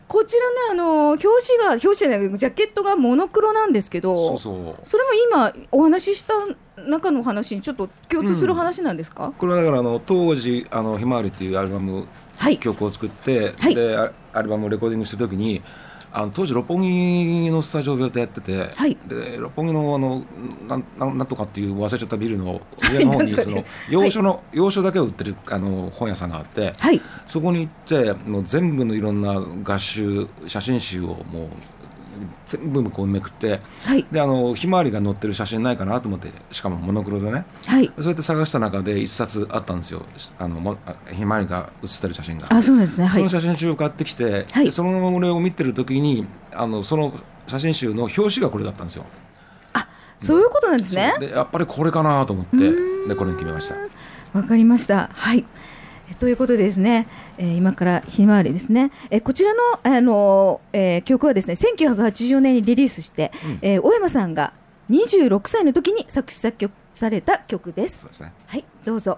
こちらねあの表紙が表紙じゃないジャケットがモノクロなんですけどそうそう。それも今お話しした中の話にちょっと共通する話なんですか、これはだからあの当時あのひまわりっていうアルバムはい。曲を作って、はい。でアアルバムをレコーディングした時にあの当時六本木のスタジオでやってて、はい。で六本木のあのなんなんなんとかっていう忘れちゃったビルの上の方にその洋書の、洋書だけを売ってるあの本屋さんがあって、はい。そこに行ってもう全部のいろんな画集写真集をもう全部こうめくってはいであのひまわりが載ってる写真ないかなと思ってしかもモノクロでねはいそうやって探した中で一冊あったんですよあのひまわりが写ってる写真が。あそうですねはいその写真集を買ってきて、はいでその俺を見てる時にあのその写真集の表紙がこれだったんですよ。そういうことなんですねでやっぱりこれかなと思ってでこれに決めました。わかりました。はい。えということでですね、えー今からひまわりですね、えーこちらの、あのえー曲はですね1984年にリリースして、えー小山さんが26歳の時に作詞作曲された曲です。ですね。はい、どうぞ。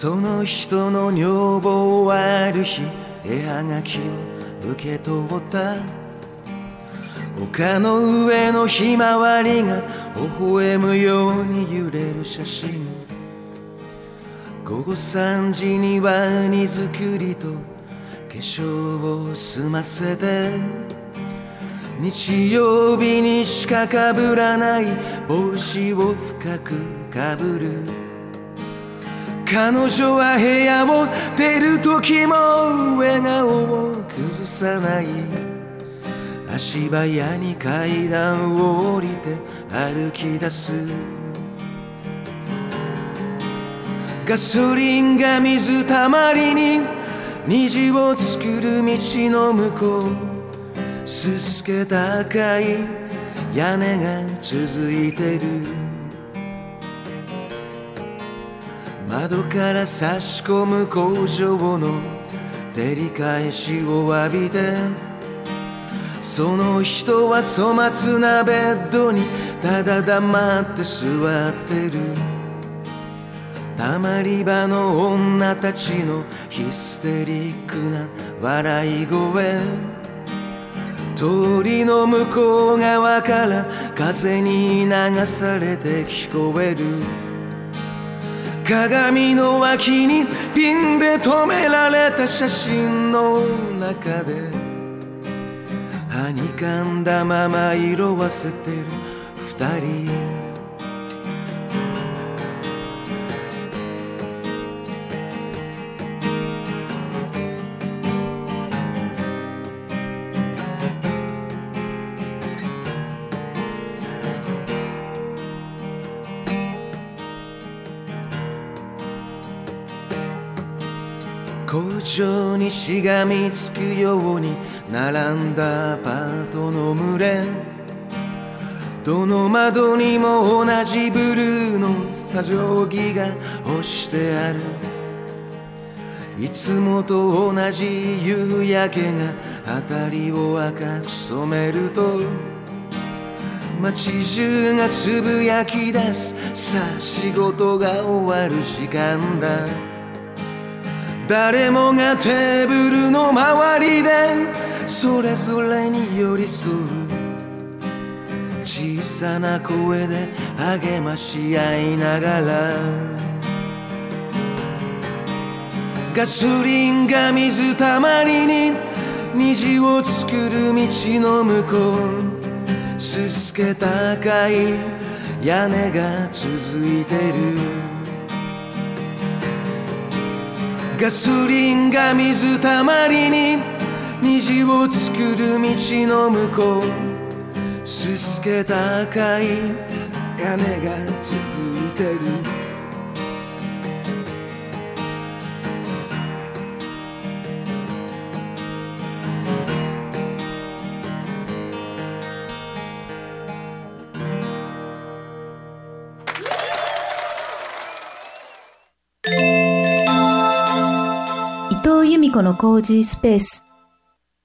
その人の女房はある日絵はがきを受け取った。丘の上のひまわりが微笑むように揺れる写真。午後3時には荷造りと化粧を済ませて。日曜日にしかかぶらない帽子を深くかぶる。彼女は部屋を出る時も笑顔を崩さない。足早に階段を降りて歩き出す。ガソリンが水たまりに虹を作る道の向こう。すすけた赤い屋根が続いてる。窓から差し込む工場の照り返しを浴びてその人は粗末なベッドにただ黙って座ってる。たまり場の女たちのヒステリックな笑い声。通りの向こう側から風に流されて聞こえる。鏡の脇にピンで止められた写真の中ではにかんだまま色あせてる二人。にしがみつくように並んだアパートの群れ。どの窓にも同じブルーの作業着が干してある。いつもと同じ夕焼けが辺りを赤く染めると街中がつぶやき出すさあ仕事が終わる時間だ。誰もがテーブルの周りでそれぞれに寄り添う小さな声で励まし合いながら。ガソリンが水たまりに虹を作る道の向こう。すすけた赤い屋根が続いてる。ガソリンが水たまりに虹を作る道の向こう。すすけた赤い屋根が続いてる。ミコのコージースペース。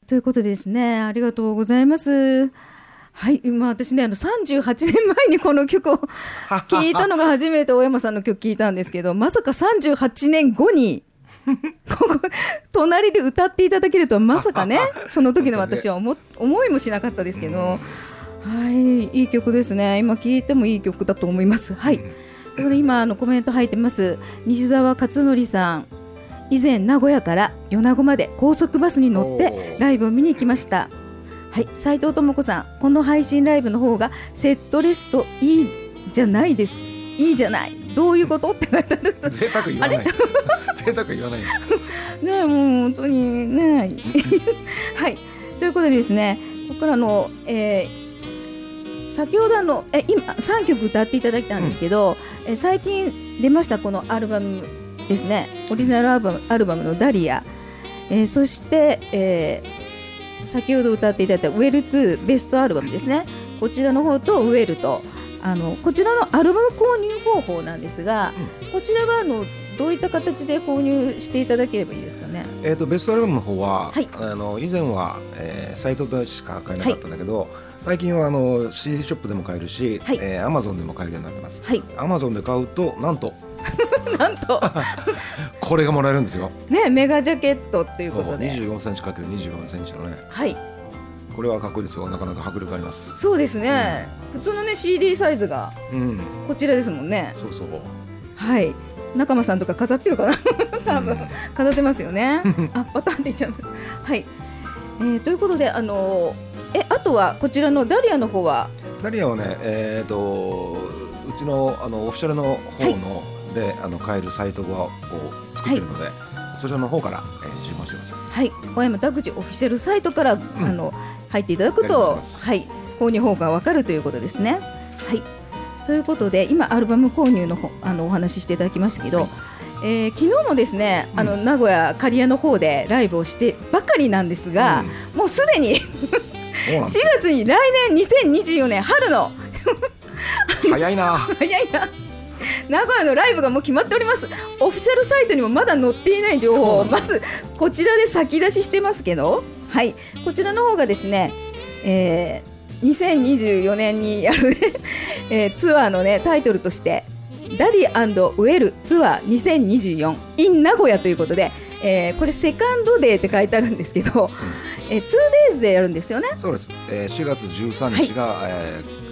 ということでですね、ありがとうございます。はい、今私ね、あの38年前にこの曲を 聞いたのが初めて大山さんの曲聞いたんですけど、まさか38年後に、ここ、隣で歌っていただけるとはまさかね、その時の私は思思いもしなかったですけど、はい、いい曲ですね。今聴いてもいい曲だと思います。はい。ということで今あのコメント入ってます。西澤勝則さん。以前名古屋から米子まで高速バスに乗ってライブを見に行きました。はい、斉藤智子さん、この配信ライブの方がセットリストいいじゃないです。いいじゃない。どういうことって書いてある。贅沢言わない 贅沢言わないねえもう本当にね はいということでですねここからの、えー先ほどあのえ今3曲歌っていただいたんですけど、え最近出ましたこのアルバムですね。オリジナルアルバムアルバムの「ダリア」えーそして、えー先ほど歌っていただいた「ウェル2」ベストアルバムですね。こちらの方と「ウェルと」あのこちらのアルバム購入方法なんですが、こちらはあのどういった形で購入していただければいいですかね？えー、とベストアルバムの方は、はい。あの以前は、えーサイトでしか買えなかったんだけど、最近はあの CD ショップでも買えるし、はい。えー、Amazon でも買えるようになってます。はい、Amazon で買うとなんと なんと。これがもらえるんですよ。ねメガジャケットということで、24センチかける24センチのね、はい、これはかっこいいですよ。なかなか迫力あります。そうですね。普通のね CD サイズがうん、こちらですもんね。そうそう。はい。中間さんとか飾ってるかな？多分、うん飾ってますよね。あパターンって言っちゃいます。はい、えー、ということであのーえあとはこちらのダリアの方は？ダリアはね、えっ、とうちのあのオフィシャルの方の、であの買えるサイトを作ってるので、そちらの方から、えー、注文してください。はい。小山田口オフィシャルサイトから、あの入っていただくとはい。購入方法がわかるということですね。はい。ということで今アルバム購入の方あのお話ししていただきましたけど、えー昨日もですね、あの名古屋刈谷の方でライブをしてばかりなんですが、もうすでに4そうなんですよ。月に来年2024年春の。早いな。早いな名古屋のライブがもう決まっております。オフィシャルサイトにもまだ載っていない情報まずこちらで先出ししてますけど。はい。こちらの方がですね、えー2024年にやる、ね えーツアーのねタイトルとしてダリーウェルツアー2024 in 名古屋ということで、えーこれセカンドデーって書いてあるんですけど、えー、2days でやるんですよね？そうです。えー、4月13日が、えーこん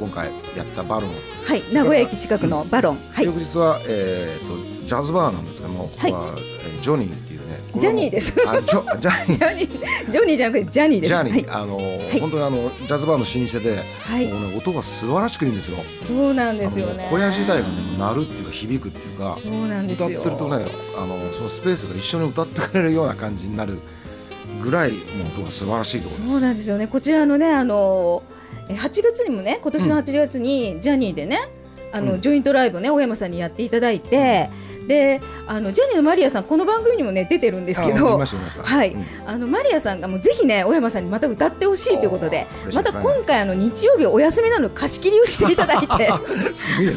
今回やったバルーン。はい名古屋駅近くのバロン、はい。翌日は、えー、とジャズバーなんですけども、ここは、えージョニーっていうね。ジャニーです。あ、ジョジャニー。ジャニー。ジョニーじゃなくてジャニーです。ジャニー、はい。あのーはい。本当にあのジャズバーの老舗で、はい。もうね音が素晴らしくいいんですよ。そうなんですよね。小屋自体がね鳴るっていうか響くっていうか、そうなんです歌よってるとね、あのそのスペースが一緒に歌ってくれるような感じになるぐらいもう音が素晴らしいところです。そうなんですよね。こちらのねあのえ8月にもね今年の8月にジャニーでね、あのうん。ジョイントライブをね大山さんにやっていただいて、であのジャニーのマリアさんこの番組にもね出てるんですけど。はい、うん。あのマリアさんがもうぜひね大山さんにまた歌ってほしいということでまた今回あの日曜日お休みなので貸し切りをしていただいて すげえ。4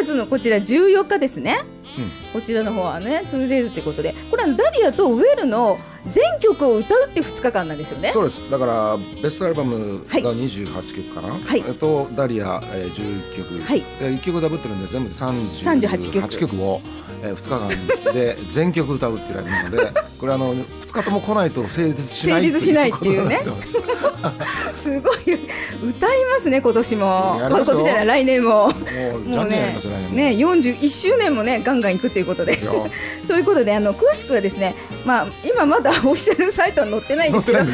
月のこちら14日ですね、うんこちらの方はね 2days ということで。これあのダリアとウェルの全曲を歌うって2日間なんですよね。そうです。だからベストアルバムはい。が28曲かな。はい。えっとダリア、えー、11曲。はい。で1曲ダブってるんで全部で38 38曲。曲。を、えー、2日間で 全曲歌うっていうライブなので これあの2日とも来ないと成立しない成立しないっていうね。す。すごい。歌いますね今年も。今年じゃない来年も。もうジャニーやりますよ来年も。ね41周年もねガンガンいくということで。ということであの詳しくはですねまあ今まだ オフィシャルサイトは載ってないんですけど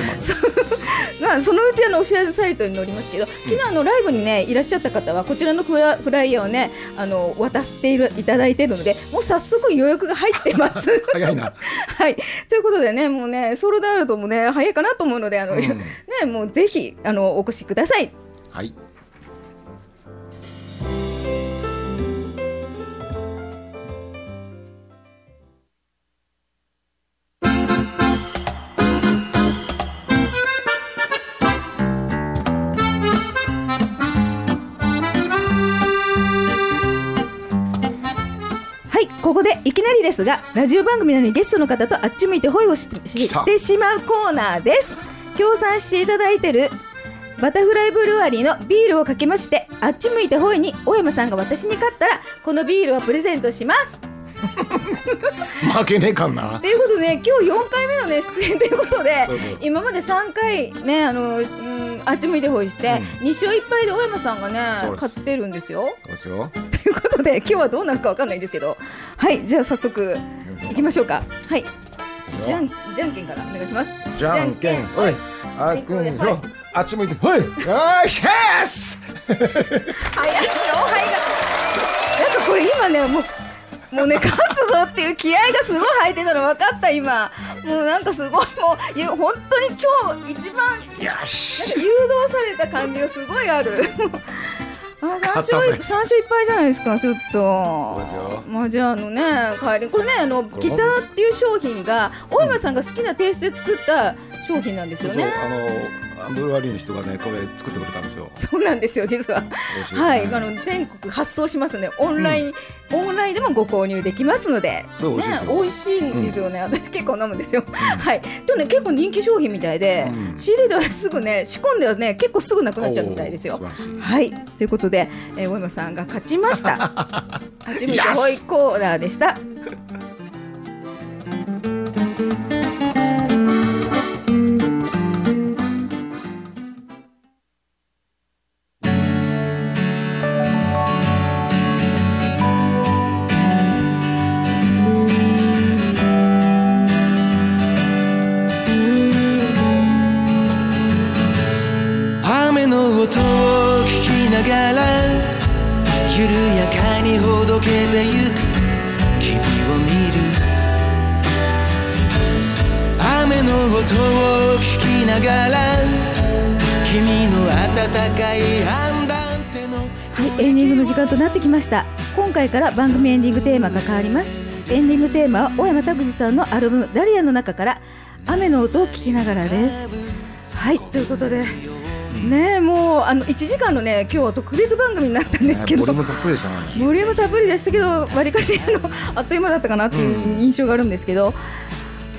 まあ、そのうちあのオフィシャルサイトに載りますけど昨日あのライブにねいらっしゃった方はこちらのフラフライヤーをねあの渡しているいただいているのでもう早速予約が入ってます。早いな。はい、ということでねもうねソールドもね早いかなと思うのであの、うん。ねもうぜひあのお越しください。はいですがラジオ番組なのにゲストの方とあっち向いてホイをししてしまうコーナーです。協賛していただいてるバタフライブルワリーのビールをかけましてあっち向いてホイに大山さんが私に勝ったらこのビールをプレゼントします。負けねえかんな。ということで、ね、今日4回目の、ね、出演ということで今まで3回ねあの、うん、あっち向いてほいして、2勝1敗で大山さんがね勝ってるんですよ。そうですよ。ということで今日はどうなるかわかんないんですけどはいじゃあ早速いきましょうか。はい。じゃんじゃんけんからお願いします。じゃんけん。ほい。あっくんひょあっち向いて。ほい。よーし。ーす早い。勝敗がなんかこれ今ねもうもうね勝つぞっていう気合がすごい入ってたの分かった今。もうなんかすごいもういや本当に今日一番よし。なんか誘導された感じがすごいある。あ、三勝ったぜ勝三勝一敗じゃないですか、ちょっとそうですよ。まあ、じゃあ、あのね、帰り、これね、あの、れギターっていう商品が、大山さんが好きなテイストで作った商品なんですそうそうよね。あのブルワリーの人がねこれ作ってくれたんですよ。そうなんですよ、実は。ね。はい、あの、全国発送しますね、オンライン、オンラインでもご購入できますので。そう美味しいですよ。ね、美味しいんですよね、私結構飲むんですよ。はい、でもね、結構人気商品みたいで、うん。仕入れではすぐね、仕込んではね、結構すぐなくなっちゃうみたいですよ。はい、ということで、えー、大山さんが勝ちました。初めてホイコーナーでした。回から番組エンディングテーマが変わります。エンディングテーマは小山拓司さんのアルバムダリアの中から雨の音を聞きながらです。はい、ということで。ねえもうあの1時間のね今日は特別番組になったんですけど、ねボリュームたっぷりでしたねボリュームたっぷりでしたけどわりかしあのあっという間だったかなっていう印象があるんですけど、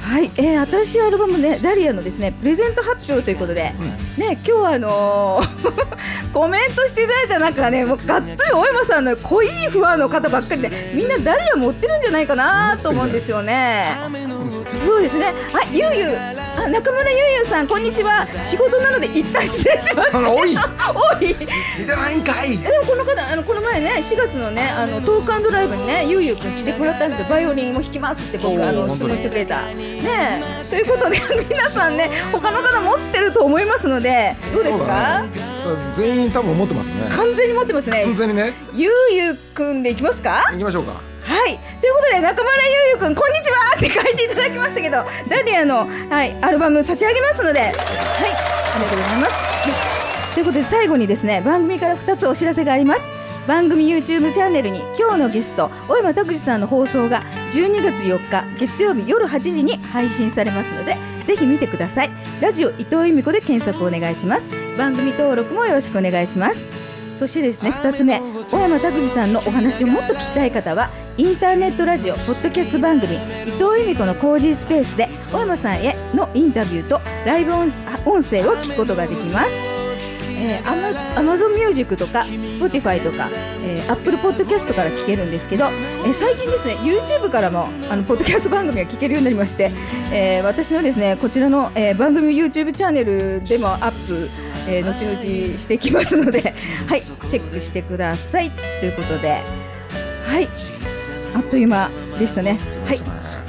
はい、えー新しいアルバムねダリアのですねプレゼント発表ということで、ね今日はあのー コメントしていただいた中ねもうがっつり大山さんの濃いファンの方ばっかりでみんなダリア持ってるんじゃないかなと思うんですよね。そうですね。あ、ゆうゆう、あ、中村ゆうゆうさん、こんにちは。仕事なので一旦失礼します。あおい。おい。見てないんかい。えでもこの方あのこの前ね4月のねあのトークライブにねゆうゆうくん来てもらったんですよ。バイオリンも弾きますって僕あの質問してくれた。ねえ。ということで 皆さんね他の方持ってると思いますのでどうですか？全員多分持ってますね。完全に持ってますね。完全にね。ゆうゆうくんでいきますか？行きましょうかはい。ということで中村ゆうゆくんこんにちはって書いていただきましたけどダリアの、はい、アルバム差し上げますのではい。ありがとうございます、はい、ということで最後にですね番組から2つお知らせがあります。番組 YouTube チャンネルに今日のゲスト小山拓司さんの放送が12月4日月曜日夜8時に配信されますのでぜひ見てください。ラジオ伊藤由美子で検索お願いします。番組登録もよろしくお願いします。そしてですね2つ目小山拓司さんのお話をもっと聞きたい方はインターネットラジオポッドキャスト番組伊藤由美子のコージースペースで小山さんへのインタビューとライブ音音声を聞くことができます。えー、アマアマゾンミュージックとか Spotify とか、えー、Apple Podcast から聞けるんですけど、えー最近ですね YouTube からもあのポッドキャスト番組が聞けるようになりまして、えー私のですねこちらの、えー番組 YouTube チャンネルでもアップ、えー後々してきますので はいチェックしてください。ということではいあっという間でしたね。はい。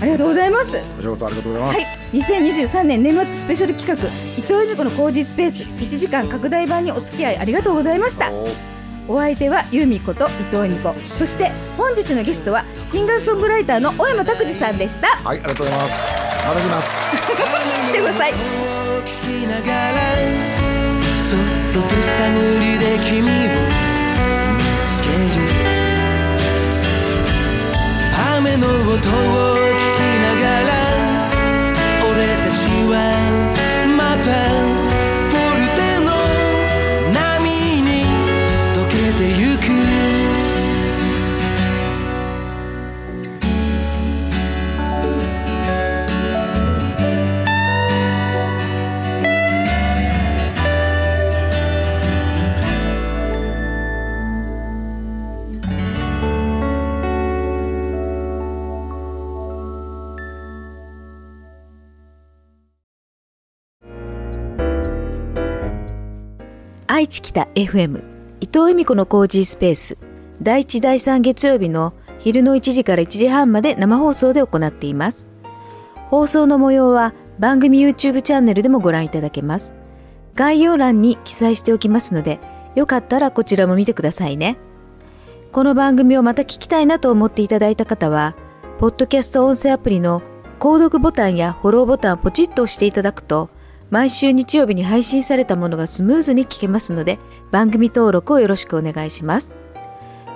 ありがとうございます。こちらこそありがとうございまはい、す、2023年年末スペシャル企画伊藤由美子の工事スペース1時間拡大版にお付き合いありがとうございました。お相手は由美子と伊藤由美子。そして本日のゲストはシンガーソングライターの小山拓司さんでした。はいありがとうございます。また来ます。来てください聞きながらそっと手探りで君を見つける雨の音をたち愛知北 FM 伊藤恵美子のコージースペース第1第3月曜日の昼の1時から1時半まで生放送で行っています。放送の模様は番組 YouTube チャンネルでもご覧いただけます。概要欄に記載しておきますのでよかったらこちらも見てくださいね。この番組をまた聞きたいなと思っていただいた方はポッドキャスト音声アプリの購読ボタンやフォローボタンをポチッと押していただくと毎週日曜日に配信されたものがスムーズに聞けますので番組登録をよろしくお願いします。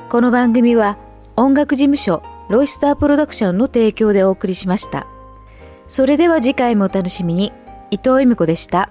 この番組は音楽事務所ロイスタープロダクションの提供でお送りしました。それでは次回もお楽しみに。伊藤恵美子でした。